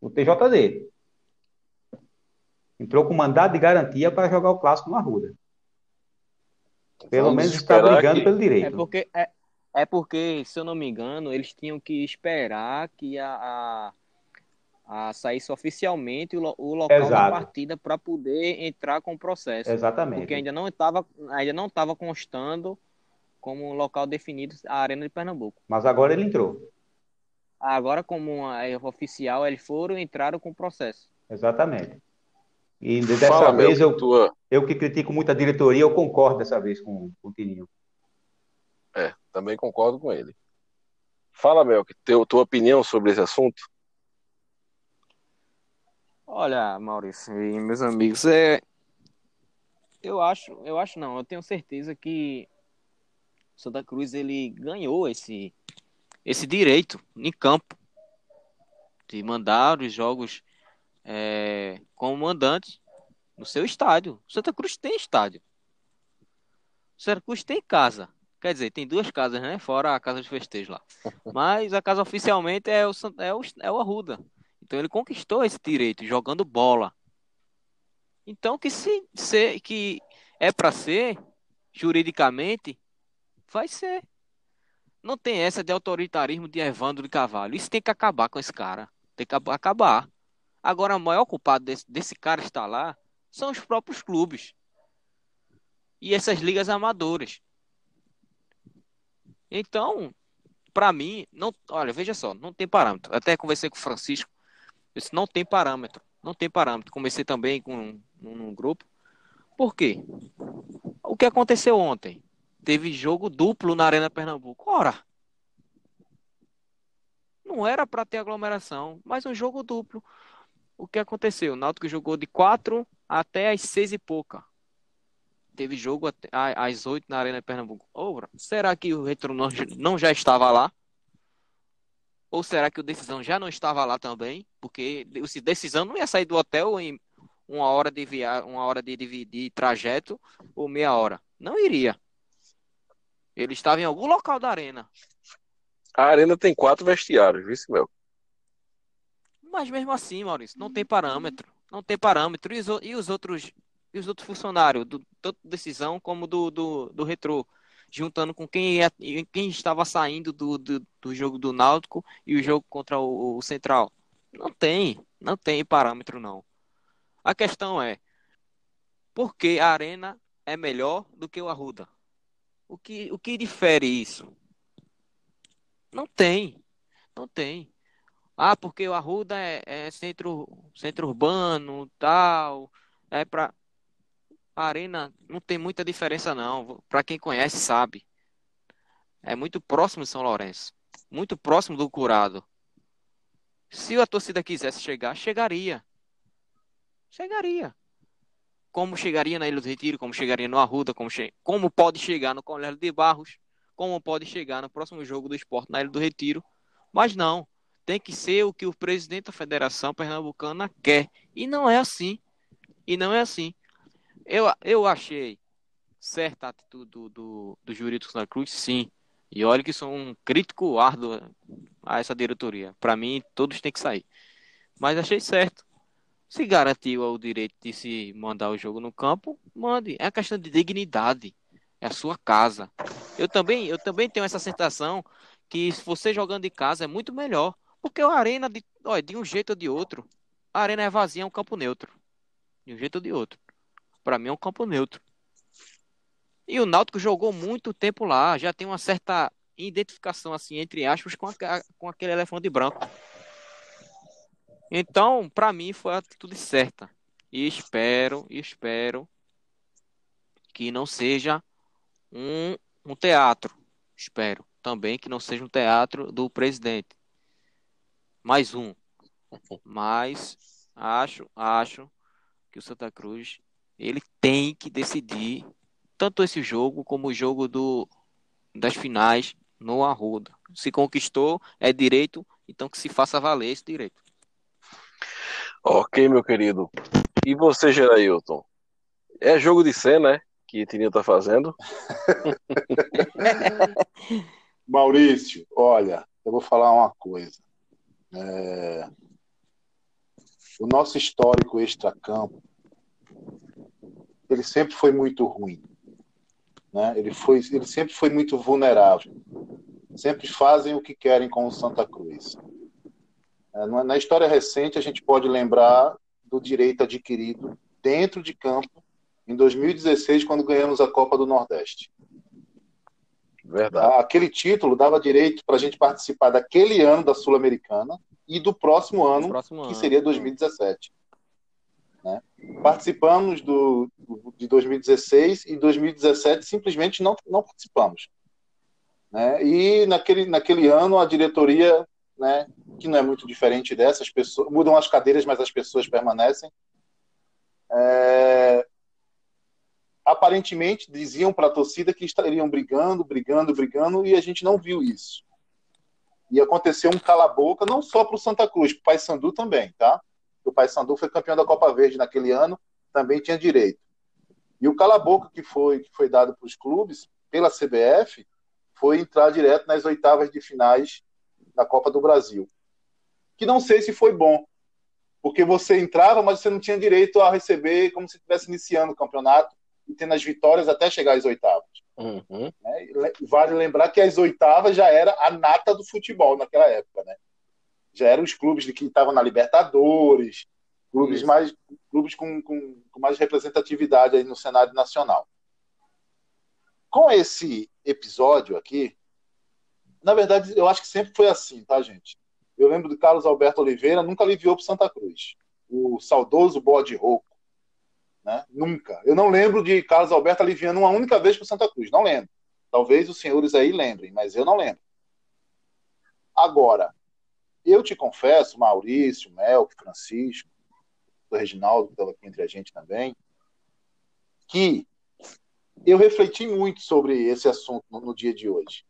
o TJD. Entrou com mandado de garantia para jogar o clássico no Arruda. Pelo Vamos menos está brigando que... pelo direito. É porque, é, é porque, se eu não me engano, eles tinham que esperar que a, a a saísse oficialmente o, o local Exato. da partida para poder entrar com o processo. Exatamente. Porque ainda não estava ainda não estava constando como local definido a Arena de Pernambuco. Mas agora ele entrou. Agora como é oficial eles foram entraram com o processo. Exatamente. E dessa Fala, vez meu, eu, tua... eu que critico muito a diretoria, eu concordo dessa vez com, com o Tininho. É, também concordo com ele. Fala, Mel, que teu, tua opinião sobre esse assunto? Olha, Maurício e meus amigos, é... eu acho, eu acho não, eu tenho certeza que Santa Cruz ele ganhou esse esse direito em campo de mandar os jogos é, como mandante no seu estádio. Santa Cruz tem estádio. Santa Cruz tem casa. Quer dizer, tem duas casas, né? Fora a casa de festejo lá. Mas a casa oficialmente é o, é o, é o Arruda. Então ele conquistou esse direito jogando bola. Então que se, se que é para ser juridicamente Vai ser. Não tem essa de autoritarismo de Evandro de Cavalho. Isso tem que acabar com esse cara. Tem que acabar. Agora, o maior culpado desse, desse cara estar lá são os próprios clubes. E essas ligas amadoras. Então, para mim, não, olha, veja só, não tem parâmetro. Até conversei com o Francisco, disse, não tem parâmetro, não tem parâmetro. Comecei também com um, grupo. Por quê? O que aconteceu ontem? Teve jogo duplo na Arena Pernambuco. Ora, não era para ter aglomeração, mas um jogo duplo. O que aconteceu? O Náutico jogou de 4 até as 6 e pouca teve jogo às 8 na Arena de Pernambuco. Oh, será que o Retro não, já estava lá? Ou será que o Decisão já não estava lá também? Porque o Decisão não ia sair do hotel em uma hora de via... uma hora de dividir trajeto ou meia hora. Não iria. Ele estava em algum local da arena. A arena tem quatro vestiários, viu, meu? Mas mesmo assim, Maurício, não tem parâmetro. Não tem parâmetro. E os, e os outros e os outros funcionários, do, tanto decisão como do, do, do retrô, juntando com quem, ia, quem estava saindo do, do, do, jogo do Náutico e o jogo contra o, o Central. Não tem, não tem parâmetro não. A questão é, por que a Arena é melhor do que o Arruda? O que, o que difere isso? Não tem, não tem. Ah, porque o Arruda é, é centro, centro urbano, tal, é para arena não tem muita diferença não. Para quem conhece sabe. É muito próximo de São Lourenço, muito próximo do Curado. Se a torcida quisesse chegar, chegaria. Chegaria. Como chegaria na Ilha do Retiro, como chegaria no Arruda, como, che... como pode chegar no Colégio de Barros, como pode chegar no próximo jogo do esporte na Ilha do Retiro. Mas não, tem que ser o que o presidente da Federação Pernambucana quer. E não é assim. E não é assim. Eu, eu achei certa a atitude do, do, do jurídico Santa Cruz, sim. E olha que sou um crítico árduo a essa diretoria. Para mim, todos têm que sair. Mas achei certo. Se garantiu o direito de se mandar o jogo no campo, mande. É questão de dignidade. É a sua casa. Eu também, eu também tenho essa sensação que se você jogando de casa é muito melhor. Porque a arena, de, olha, de um jeito ou de outro, a arena é vazia, é um campo neutro. De um jeito ou de outro. Para mim é um campo neutro. E o Náutico jogou muito tempo lá, já tem uma certa identificação, assim, entre aspas, com, a, com aquele elefante branco. Então, para mim, foi a atitude certa. E espero, espero que não seja um, um teatro. Espero também que não seja um teatro do presidente. Mais um. Mas acho, acho que o Santa Cruz ele tem que decidir tanto esse jogo como o jogo do, das finais no Arruda. Se conquistou, é direito, então que se faça valer esse direito. Ok, meu querido. E você, Gerailton? É jogo de cena, né? Que Tininho tá fazendo. Maurício, olha, eu vou falar uma coisa. É... O nosso histórico extra-campo ele sempre foi muito ruim. Né? Ele, foi, ele sempre foi muito vulnerável. Sempre fazem o que querem com o Santa Cruz. É, na história recente, a gente pode lembrar do direito adquirido dentro de campo em 2016, quando ganhamos a Copa do Nordeste. Verdade. Aquele título dava direito para a gente participar daquele ano da Sul-Americana e do próximo ano, próximo que ano. seria 2017. Né? Participamos do, de 2016 e 2017 simplesmente não, não participamos. Né? E naquele, naquele ano a diretoria, né, que não é muito diferente dessas pessoas, mudam as cadeiras, mas as pessoas permanecem. É, aparentemente diziam para a torcida que estariam brigando, brigando, brigando, e a gente não viu isso. E aconteceu um cala-boca, não só para o Santa Cruz, para o Paysandu também, tá? o Paysandu foi campeão da Copa Verde naquele ano, também tinha direito. E o cala-boca que foi, que foi dado para os clubes, pela CBF, foi entrar direto nas oitavas de finais da Copa do Brasil. Que não sei se foi bom, porque você entrava, mas você não tinha direito a receber como se estivesse iniciando o campeonato, e tendo as vitórias até chegar às oitavas. Uhum. Né? Vale lembrar que as oitavas já era a nata do futebol naquela época, né? Já eram os clubes de que estavam na Libertadores, clubes Isso. mais clubes com, com, com mais representatividade aí no cenário nacional. Com esse episódio aqui, na verdade, eu acho que sempre foi assim, tá, gente? Eu lembro do Carlos Alberto Oliveira, nunca aliviou para Santa Cruz. O saudoso bode rouco. Né? Nunca. Eu não lembro de Carlos Alberto aliviando uma única vez para Santa Cruz. Não lembro. Talvez os senhores aí lembrem, mas eu não lembro. Agora, eu te confesso, Maurício, Melk, Francisco, o Reginaldo, que estava aqui entre a gente também, que eu refleti muito sobre esse assunto no, no dia de hoje.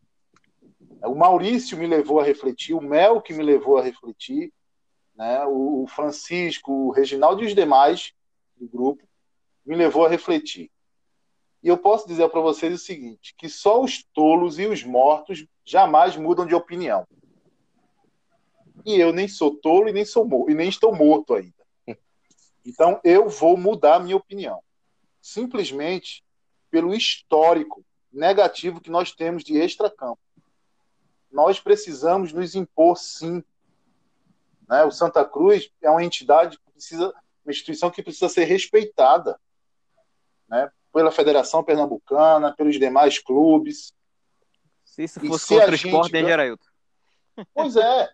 O Maurício me levou a refletir, o Mel que me levou a refletir, né? o Francisco, o Reginaldo e os demais do grupo me levou a refletir. E eu posso dizer para vocês o seguinte, que só os tolos e os mortos jamais mudam de opinião. E eu nem sou tolo e nem sou morto, e nem estou morto ainda. Então eu vou mudar a minha opinião. Simplesmente pelo histórico negativo que nós temos de extracampo nós precisamos nos impor sim. Né? O Santa Cruz é uma entidade que precisa, uma instituição que precisa ser respeitada né? pela Federação Pernambucana, pelos demais clubes. Se isso E fosse se contra o gente esporte, hein, ganha- Gerailton? Pois é.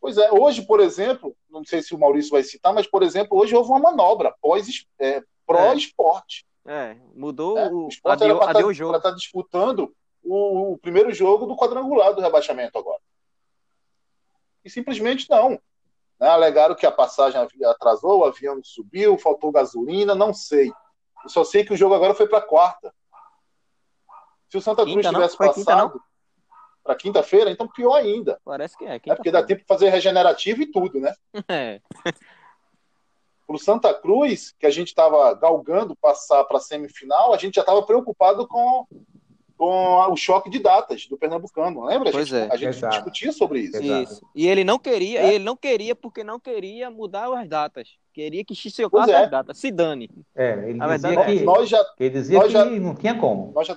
Pois é, hoje, por exemplo, não sei se o Maurício vai citar, mas, por exemplo, hoje houve uma manobra pós, é, pró-esporte. É, mudou né? o. O esporte era Adiou, para o jogo. estar disputando o, o primeiro jogo do quadrangular do rebaixamento agora. E simplesmente não. Né? Alegaram que a passagem atrasou, o avião subiu, faltou gasolina, não sei. Eu só sei que o jogo agora foi para quarta. Se o Santa Cruz Quinta, não? tivesse quinta, passado para quinta-feira, então pior ainda. Parece que é. É porque dá tempo de fazer regenerativo e tudo, né? É. Para o Santa Cruz, que a gente estava galgando passar para a semifinal, a gente já estava preocupado com, com o choque de datas do Pernambucano, lembra? Pois a gente, é. a gente discutia sobre isso. Isso. E ele não queria, É. ele não queria porque não queria mudar as datas. Queria que Pois chocasse é. as datas. Se dane. É, ele Na dizia verdade, que, Nós já, ele dizia nós que já- não tinha como. nós já,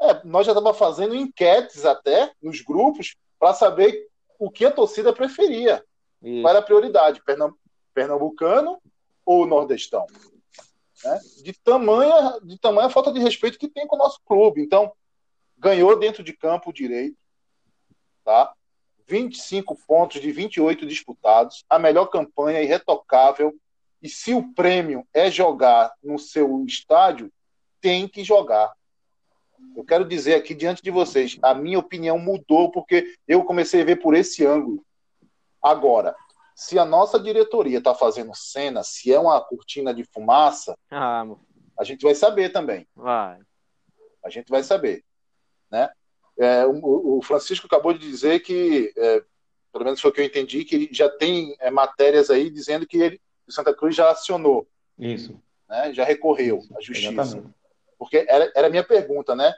é, nós já estávamos fazendo enquetes até nos grupos para saber o que a torcida preferia. Isso. Qual era a prioridade? Pernam- Pernambucano ou Nordestão? Né? De, tamanha, de tamanha falta de respeito que tem com o nosso clube. Então, ganhou dentro de campo o direito. Tá? 25 pontos de 28 disputados. A melhor campanha irretocável. E se o prêmio é jogar no seu estádio, tem que jogar. Eu quero dizer aqui diante de vocês, a minha opinião mudou porque eu comecei a ver por esse ângulo. Agora, se a nossa diretoria está fazendo cena, se é uma cortina de fumaça, Ah, a gente vai saber também. Vai. A gente vai saber. Né? É, o, o Francisco acabou de dizer que, é, pelo menos foi o que eu entendi, que já tem é, matérias aí dizendo que ele, o Santa Cruz já acionou, Isso. né? já recorreu isso, à justiça. Exatamente. Porque era, era a minha pergunta, né?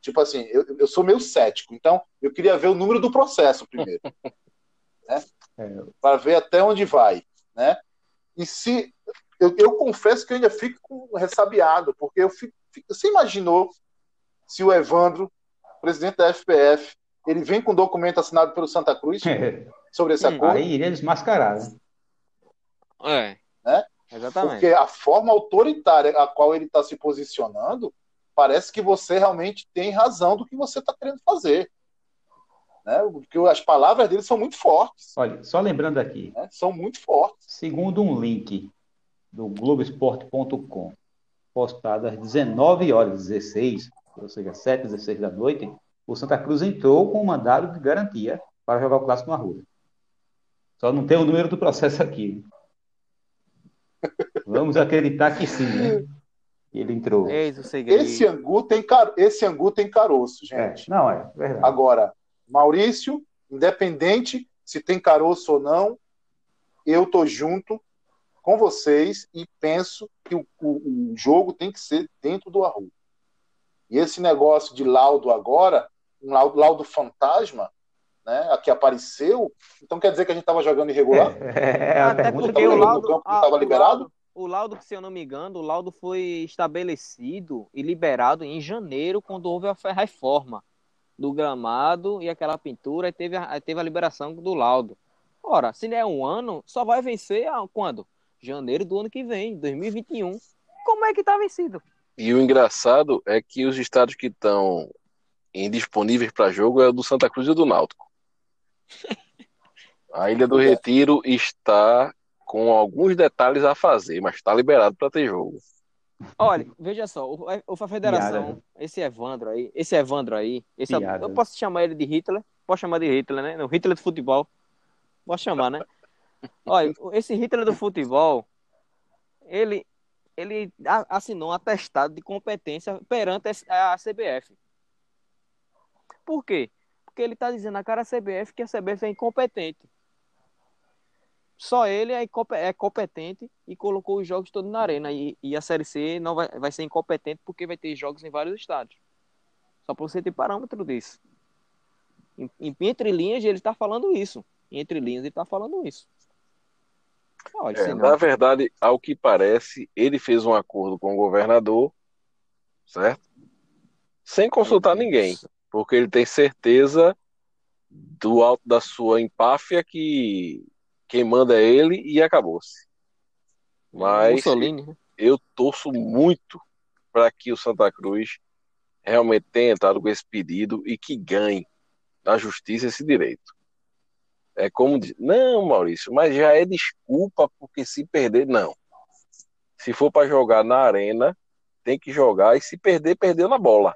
Tipo assim, eu, eu sou meio cético, então eu queria ver o número do processo primeiro. né? É. Para ver até onde vai. Né? E se. Eu, eu confesso que eu ainda fico ressabiado, porque eu fico, fico- Você imaginou se o Evandro, presidente da FPF, ele vem com um documento assinado pelo Santa Cruz sobre esse Hum, acordo? Aí iria desmascarar. né? É. Né? Exatamente. Porque a forma autoritária a qual ele está se posicionando, parece que você realmente tem razão do que você está querendo fazer. Né? Porque as palavras dele são muito fortes. Olha, só lembrando aqui, né? São muito fortes. segundo um link do Globoesporte.com, postado às 19 horas 16, ou seja, 7 h 16 da noite, o Santa Cruz entrou com um mandado de garantia para jogar o clássico na rua. Só não tem o número do processo aqui. Vamos acreditar que sim, né? Ele entrou. Eis o segredo. Esse angu tem, car... Esse angu tem caroço, É, gente. não, é verdade. Agora, Maurício, independente se tem caroço ou não, eu tô junto com vocês e penso que o, o- o jogo tem que ser dentro do Arru. E esse negócio de laudo agora, um laudo, laudo fantasma, né, a que apareceu, então quer dizer que a gente estava jogando irregular? É, é a Até porque que o laudo, campo não tava o liberado? laudo- o laudo, se eu não me engano, o laudo foi estabelecido e liberado em janeiro, quando houve a reforma do gramado e aquela pintura, e teve a, teve a liberação do laudo. Ora, se não é um ano, só vai vencer a, quando? Janeiro do ano que vem, 2021. Como é que tá vencido? E o engraçado é que os estados que estão indisponíveis para jogo é o do Santa Cruz e do Náutico. A Ilha do Retiro está com alguns detalhes a fazer, mas está liberado para ter jogo. Olha, veja só, o, o a federação, Piada. esse Evandro aí, esse Evandro aí, esse, eu posso chamar ele de Hitler? Posso chamar de Hitler, né? No Hitler do futebol. Posso chamar, né? Olha, esse Hitler do futebol, ele, ele assinou um atestado de competência perante a CBF. Por quê? Porque ele está dizendo na cara da CBF que a CBF é incompetente. Só ele é, é competente e colocou os jogos todos na arena. E, e a Série C não vai, vai ser incompetente porque vai ter jogos em vários estádios. Só para você ter parâmetro disso. Em, entre linhas, ele está falando isso. Entre linhas, ele está falando isso. Pode, é, na verdade, ao que parece, ele fez um acordo com o governador, certo? Sem consultar ninguém, porque ele tem certeza do alto da sua empáfia que quem manda é ele e acabou-se. Mas Mussolini. Né? eu torço muito para que o Santa Cruz realmente tenha entrado com esse pedido e que ganhe da justiça esse direito. É como diz, não, Maurício, mas já é desculpa porque se perder, não. Se for para jogar na arena, tem que jogar e se perder, perdeu na bola.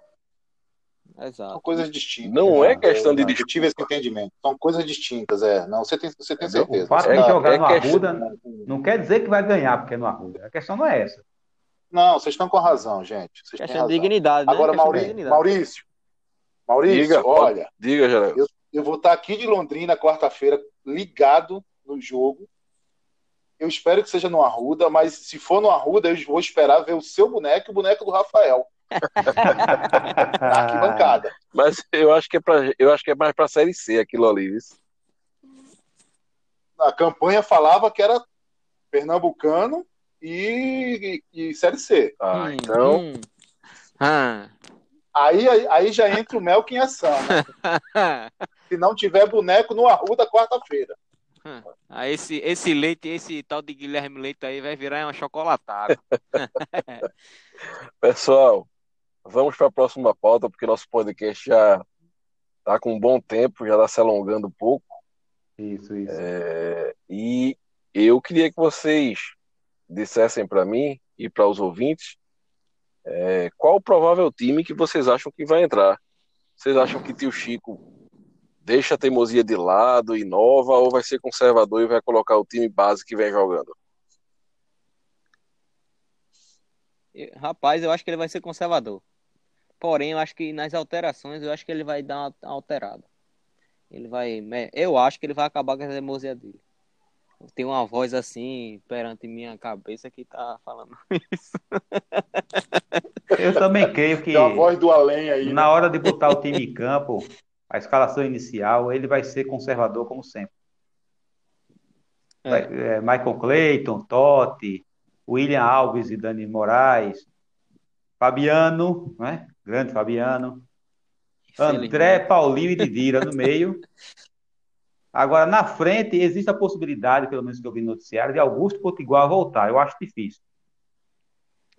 Exato. São coisas distintas. Não é questão de discutir. Eu tive esse entendimento. São coisas distintas, é. Não, você tem, você tem certeza. O fato de jogar é no Arruda questão... não quer dizer que vai ganhar porque é no Arruda. A questão não é essa. Não, vocês estão com razão, gente. Vocês questão de dignidade. Né? Agora, Maurício, Maurício, Maurício, diga, olha. Diga, Geraldo. Eu, eu vou estar aqui de Londrina quarta-feira, ligado no jogo. Eu espero que seja no Arruda, mas se for no Arruda, eu vou esperar ver o seu boneco e o boneco do Rafael. na arquibancada. Mas eu acho que é para eu acho que é mais para série C aquilo ali. Isso. A campanha falava que era pernambucano e, e, e série C. Ah, hum, então. Hum. Ah. Aí, aí, aí, já entra o Melk em ação. Né? Se não tiver boneco no Arruda quarta-feira. Ah, esse, esse leite, esse tal de Guilherme Leite aí vai virar uma chocolatada. Pessoal, Vamos para a próxima pauta, porque nosso podcast já está com um bom tempo, já está se alongando um pouco. Isso, isso. É, e eu queria que vocês dissessem para mim e para os ouvintes é, qual o provável time que vocês acham que vai entrar. Vocês acham que tio Chico deixa a teimosia de lado, inova, ou vai ser conservador e vai colocar o time base que vem jogando? Rapaz, eu acho que ele vai ser conservador. Porém, eu acho que nas alterações, eu acho que ele vai dar uma alterada. Ele vai. Eu acho que ele vai acabar com a teimosia dele. Tem uma voz assim perante minha cabeça que tá falando isso. Eu também creio que. Tem a voz do além aí. Na né? hora de botar o time em campo, a escalação inicial, ele vai ser conservador como sempre. É. É, Michael Clayton, Totti, William Alves e Dani Moraes, Fabiano, né? grande Fabiano, André, Paulinho e Didira no meio. Agora, na frente, existe a possibilidade, pelo menos que eu vi no noticiário, de Augusto Potiguar voltar. Eu acho difícil.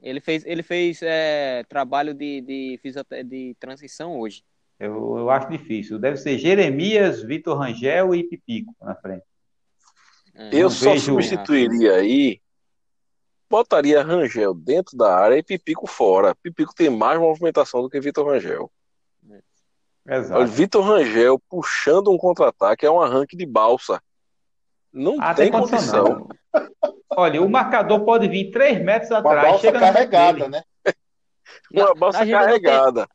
Ele fez, ele fez é, trabalho de, de, de transição hoje. Eu, eu acho difícil. Deve ser Jeremias, Vitor Rangel e Pipico na frente. É. Eu só vejo... substituiria aí botaria Rangel dentro da área e Pipico fora. Pipico tem mais movimentação do que Vitor Rangel. Exato. Vitor Rangel puxando um contra-ataque é um arranque de balsa. Não ah, tem, tem condição. Olha, o marcador pode vir 3 metros atrás. Uma balsa carregada, né? uma balsa carregada.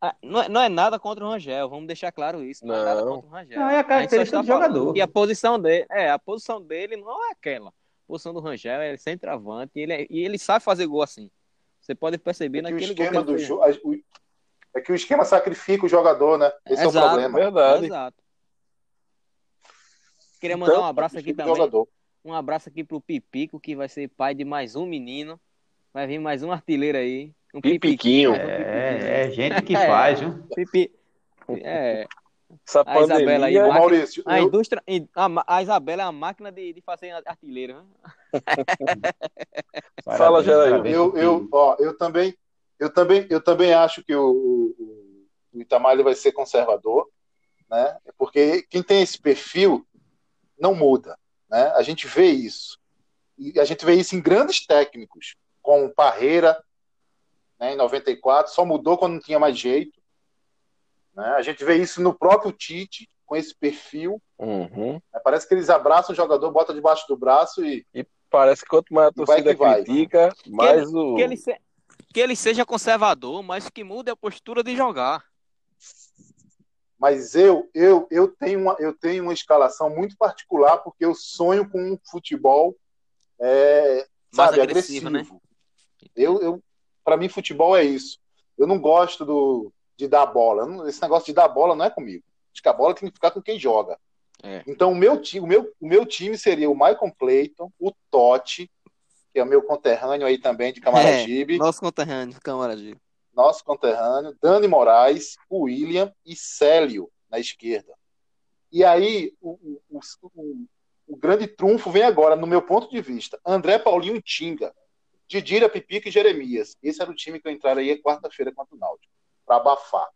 Ah, não é, não é, nada contra o Rangel, vamos deixar claro isso. Não, não. é nada contra o Rangel. Não, é a característica a do jogador. E a posição dele, é, a posição dele não é aquela posição do Rangel, é centroavante, e ele, é, e ele sabe fazer gol assim. Você pode perceber é naquele o esquema do jogo. É que o esquema sacrifica o jogador, né? Esse exato, é o problema. Verdade. Exato. Queria mandar então, um abraço aqui também. Jogador. Um abraço aqui pro Pipico, que vai ser pai de mais um menino. Vai vir mais um artilheiro aí. Um Pipiquinho. É, é gente que faz, viu? Pipi... É, Essa A Isabela aí, máquina- Maurício, a eu- indústria, a, a Isabela é a máquina de, de fazer artilheiro. Né? Fala, parabéns eu, eu, ó, eu também, eu também, eu também acho que o, o, o Itamar ele vai ser conservador, né? Porque quem tem esse perfil não muda, né? A gente vê isso e a gente vê isso em grandes técnicos, como Parreira, né? Em 94, só mudou quando não tinha mais jeito, né? A gente vê isso no próprio Tite com esse perfil, Uhum. né? Parece que eles abraçam o jogador, bota debaixo do braço e Parece que quanto mais a E vai torcida que vai. critica, mais o. Que ele, se- que ele seja conservador, mas que mude a postura de jogar. Mas eu, eu, eu, tenho uma, eu tenho uma escalação muito particular porque eu sonho com um futebol é, Mais sabe, agressivo, agressivo. né? Eu, eu, para mim, futebol é isso. Eu não gosto do, de dar bola. Esse negócio de dar bola não é comigo. Acho que a bola tem que ficar com quem joga. É. Então, o meu, o, meu, o meu time seria o Michael Clayton, o Totti, que é o meu conterrâneo aí também de Camaragibe, Nosso conterrâneo, camaradinho. nosso conterrâneo, Dani Moraes, o William e Célio na esquerda. E aí, o, o, o, o- grande trunfo vem agora, no meu ponto de vista. André Paulinho e Tinga, Didira, Pipica e Jeremias. Esse era o time que eu entraria quarta-feira contra o Náutico, para abafar.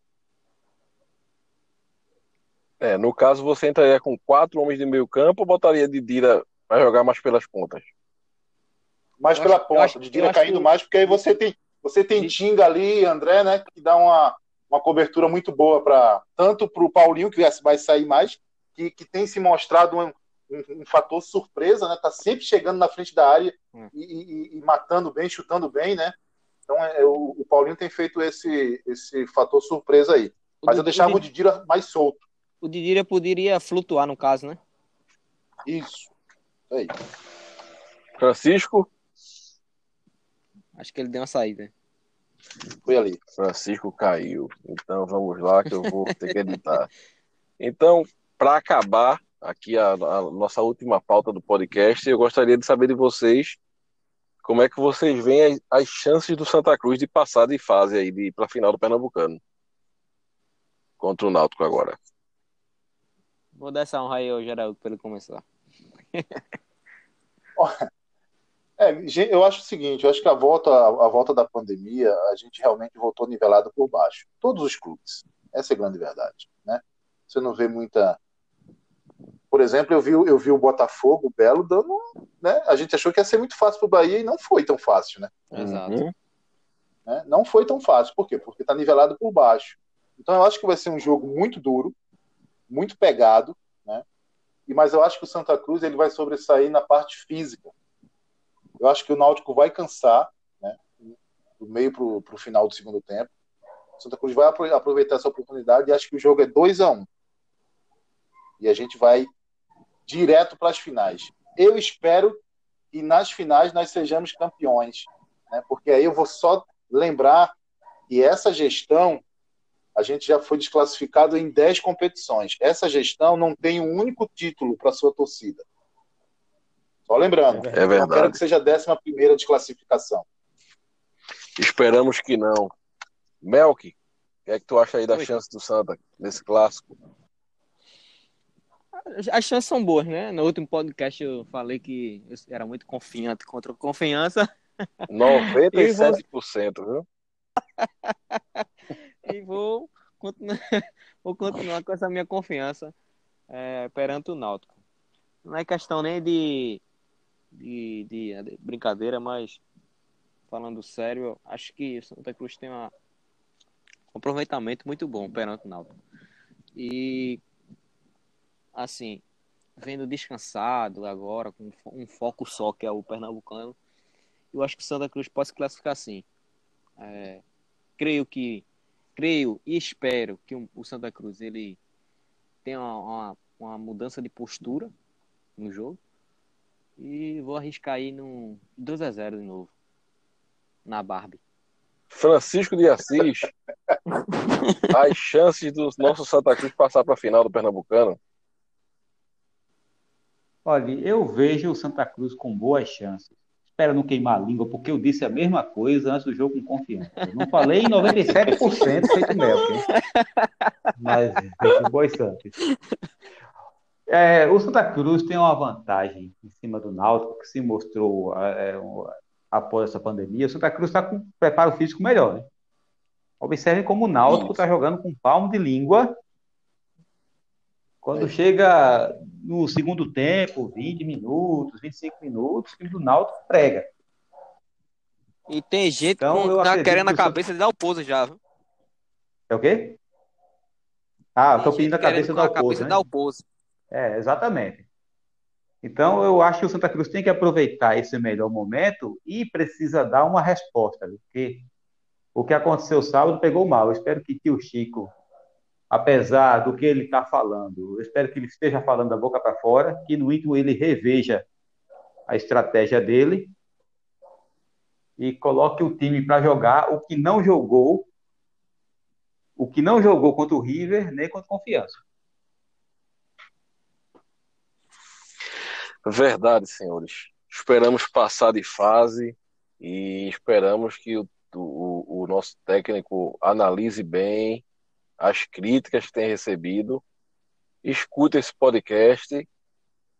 É, no caso, você entraria com quatro homens de meio campo ou botaria Didira para jogar mais pelas pontas? Mais Eu pela acho- ponta, acho- Didira caindo que- mais, porque aí você tem, você tem. Tinga ali, André, né, que dá uma, uma cobertura muito boa para tanto para o Paulinho, que vai sair mais, que, que tem se mostrado um, um, um fator surpresa, né? Tá sempre chegando na frente da área Hum. e, e- e matando bem, chutando bem, né? Então é, o, o Paulinho tem feito esse, esse fator surpresa aí. Mas O eu deixava o o Di- Didira mais solto. O Didira poderia flutuar, no caso, né? Isso. Isso aí. Francisco? Acho que ele deu uma saída. Foi ali. Francisco caiu. Então vamos lá que eu vou ter que editar. Então, para acabar aqui a, a nossa última pauta do podcast, eu gostaria de saber de vocês como é que vocês veem as, as chances do Santa Cruz de passar de fase aí de para a final do Pernambucano contra o Náutico agora. Vou dar essa honra aí ao Geraldo para ele começar. É, eu acho o seguinte, eu acho que a volta, a, a volta da pandemia, a gente realmente voltou nivelado por baixo. Todos os clubes. Essa é a grande verdade, né? Você não vê muita... Por exemplo, eu vi, o- eu vi o Botafogo, o Belo, dando... Né? A gente achou que ia ser muito fácil pro Bahia e não foi tão fácil, né? Exato. Uhum. né? Não foi tão fácil. Por quê? Porque está nivelado por baixo. Então eu acho que vai ser um jogo muito duro, muito pegado, né? E mas eu acho que o Santa Cruz ele vai sobressair na parte física. Eu acho que o Náutico vai cansar, né? Do meio para o final do segundo tempo. O Santa Cruz vai apro- aproveitar essa oportunidade e acho que o jogo é 2 a 1 um. E a gente vai direto para as finais. Eu espero que nas finais nós sejamos campeões, né? Porque aí eu vou só lembrar que essa gestão a gente já foi desclassificado em 10 competições. Essa gestão não tem um único título para sua torcida. Só lembrando, É não quero verdade. que seja a décima primeira desclassificação. Esperamos que não. Melk, o que é que tu acha aí da Oi. chance do Santa nesse clássico? As chances são boas, né? No último podcast eu falei que eu era muito confiante contra o confiança 97%, viu? e vou continuar, vou continuar com essa minha confiança é, perante o Náutico. Não é questão nem de, de, de- de brincadeira, mas falando sério, acho que o Santa Cruz tem uma, um aproveitamento muito bom perante o Náutico. E assim, vendo descansado agora, com um foco só, que é o Pernambucano, eu acho que o Santa Cruz pode se classificar sim. É, creio que, creio e espero que o- Santa Cruz ele tenha uma, uma, mudança de postura no jogo. E vou arriscar aí no 2 a 0 de novo. Na Barbie. Francisco de Assis, as chances do nosso Santa Cruz passar para a final do Pernambucano. Olha, eu vejo o Santa Cruz com boas chances. Espera não queimar a língua, porque eu disse a mesma coisa antes do jogo com confiança. Eu não falei em 97% feito mel, mas com boas chances. É, o Santa Cruz tem uma vantagem em cima do Náutico, que se mostrou é, após essa pandemia. O Santa Cruz está com preparo físico melhor. Né? Observem como o Náutico está jogando com palmo de língua quando chega no segundo tempo, 20 minutos, 25 minutos, o time do Náutico prega. E tem gente então, que tá querendo a cabeça de dar o pouso já, viu? É o quê? Ah, estou pedindo a cabeça de dar o pouso. Né? pouso. É, exatamente. Então, eu acho que o Santa Cruz tem que aproveitar esse melhor momento e precisa dar uma resposta, porque o que aconteceu sábado pegou mal. Eu espero que tio Chico apesar do que ele está falando, eu espero que ele esteja falando da boca para fora, que no íntimo ele reveja a estratégia dele e coloque o time para jogar o que não jogou, o que não jogou contra o River nem contra Confiança. Verdade, senhores. Esperamos passar de fase e esperamos que o, o, o nosso técnico analise bem as críticas que tem recebido, escuta esse podcast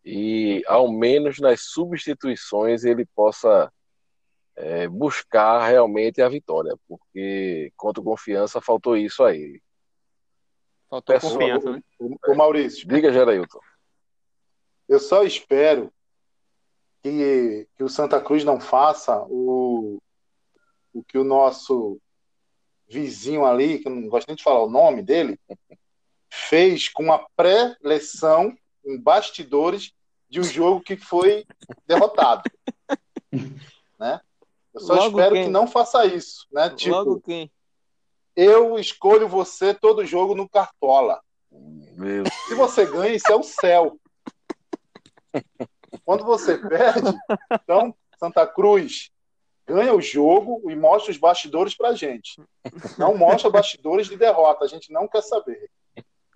e, ao menos nas substituições, ele possa é, buscar realmente a vitória, porque contra o confiança faltou isso a ele. Faltou Pessoal, confiança, né? O, Maurício. Diga, Gerailton. Eu só espero que, que o Santa Cruz não faça o, o que o nosso vizinho ali, que eu não gosto nem de falar o nome dele, fez com uma pré-leção em bastidores de um jogo que foi derrotado. né? Eu só Logo espero quem? que não faça isso, né? Tipo, Logo quem? Eu escolho você todo jogo no Cartola. Meu. Se você ganha, isso é o céu. Quando você perde, então, Santa Cruz, ganha o jogo e mostra os bastidores pra gente. Não mostra bastidores de derrota, a gente não quer saber.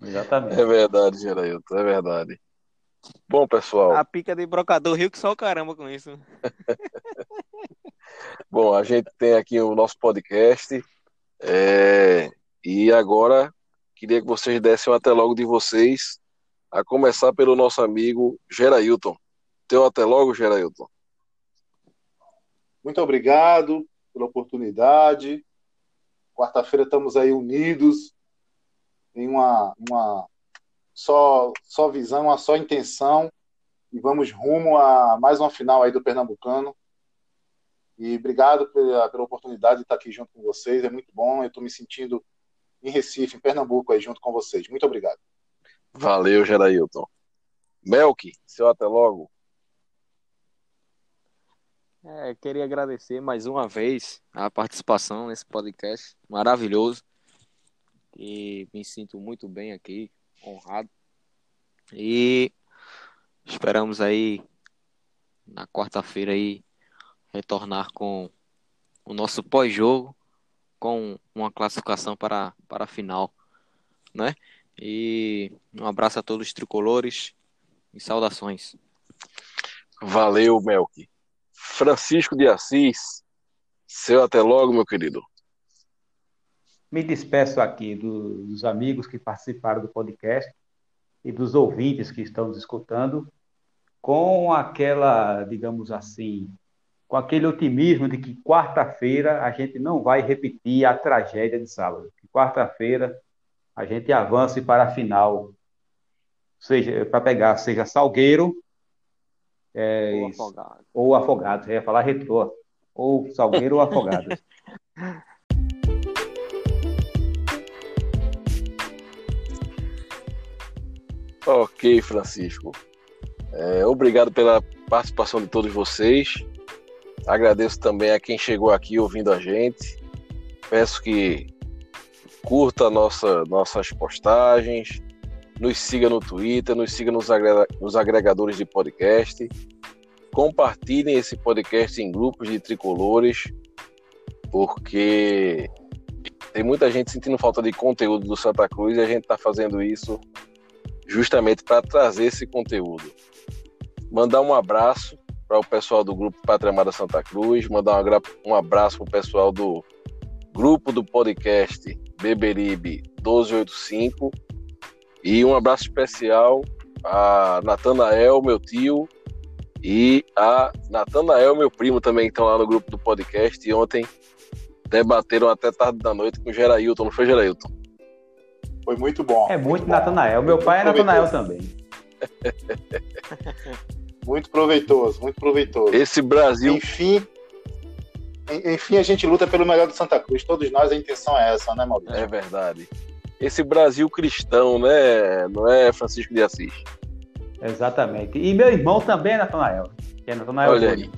Exatamente. É verdade, Gerailton, é verdade. Bom, pessoal. A pica de brocador riu que só o caramba com isso. Bom, a gente tem aqui o nosso podcast. É... E agora queria que vocês dessem um até logo de vocês, a começar pelo nosso amigo Gerailton. Teu até logo, Gerailton. Muito obrigado pela oportunidade. Quarta-feira estamos aí unidos em uma, uma só, só visão, uma só intenção e vamos rumo a mais uma final aí do Pernambucano. E obrigado pela, pela oportunidade de estar aqui junto com vocês, é muito bom. Eu estou me sentindo em Recife, em Pernambuco, aí junto com vocês. Muito obrigado. Valeu, Gerailton. Melk, seu até logo. É, queria agradecer mais uma vez a participação nesse podcast maravilhoso. E me sinto muito bem aqui, honrado. E esperamos aí na quarta-feira aí retornar com o nosso pós-jogo com uma classificação para, para a final, né? E um abraço a todos os tricolores e saudações. Valeu, Melk. Francisco de Assis, seu até logo, meu querido. Me despeço aqui do, dos amigos que participaram do podcast e dos ouvintes que estão nos escutando com aquela, digamos assim, com aquele otimismo de que quarta-feira a gente não vai repetir a tragédia de sábado. Que quarta-feira a gente avance para a final, seja para pegar seja Salgueiro é, ou afogado. Ou afogado, ia falar retrô. Ou salgueiro ou afogado. ok, Francisco. É, obrigado pela participação de todos vocês. Agradeço também a quem chegou aqui ouvindo a gente. Peço que curta nossa, nossas postagens, nos siga no Twitter, nos siga nos, nos agregadores de podcast. Compartilhem esse podcast em grupos de tricolores, porque tem muita gente sentindo falta de conteúdo do Santa Cruz e a gente está fazendo isso justamente para trazer esse conteúdo. mandar um abraço para o pessoal do grupo Pátria Amada Santa Cruz, mandar um abraço para o pessoal do grupo do podcast Beberibe 1285 e um abraço especial a Natanael, meu tio, e a Natanael, meu primo, também que estão lá no grupo do podcast. E ontem debateram até tarde da noite com o Gerailton, não foi, Gerailton? Foi muito bom. É muito, muito Natanael. Meu pai é Natanael também. muito proveitoso, muito proveitoso. Esse Brasil. Enfim, enfim, a gente luta pelo melhor do Santa Cruz. Todos nós, a intenção é essa, né, Maurício? É verdade. Esse Brasil cristão, né? Não é Francisco de Assis. Exatamente. E meu irmão também é Natanael. Que é Natanael Olha aí.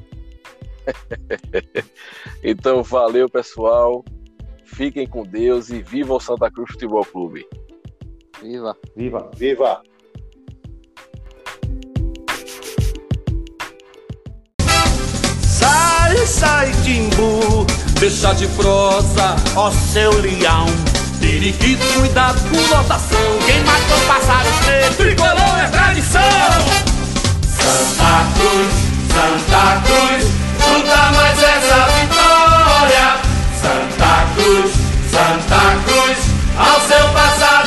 então, valeu, pessoal. Fiquem com Deus e viva o Santa Cruz Futebol Clube. Viva. Viva. Viva. Sai, sai, Timbu. Deixa de prosa, ó seu leão periquito, cuidado com lotação. Quem matou passaros preto, tricolor é tradição. Santa Cruz, Santa Cruz, não mais essa vitória. Santa Cruz, Santa Cruz, ao seu passar.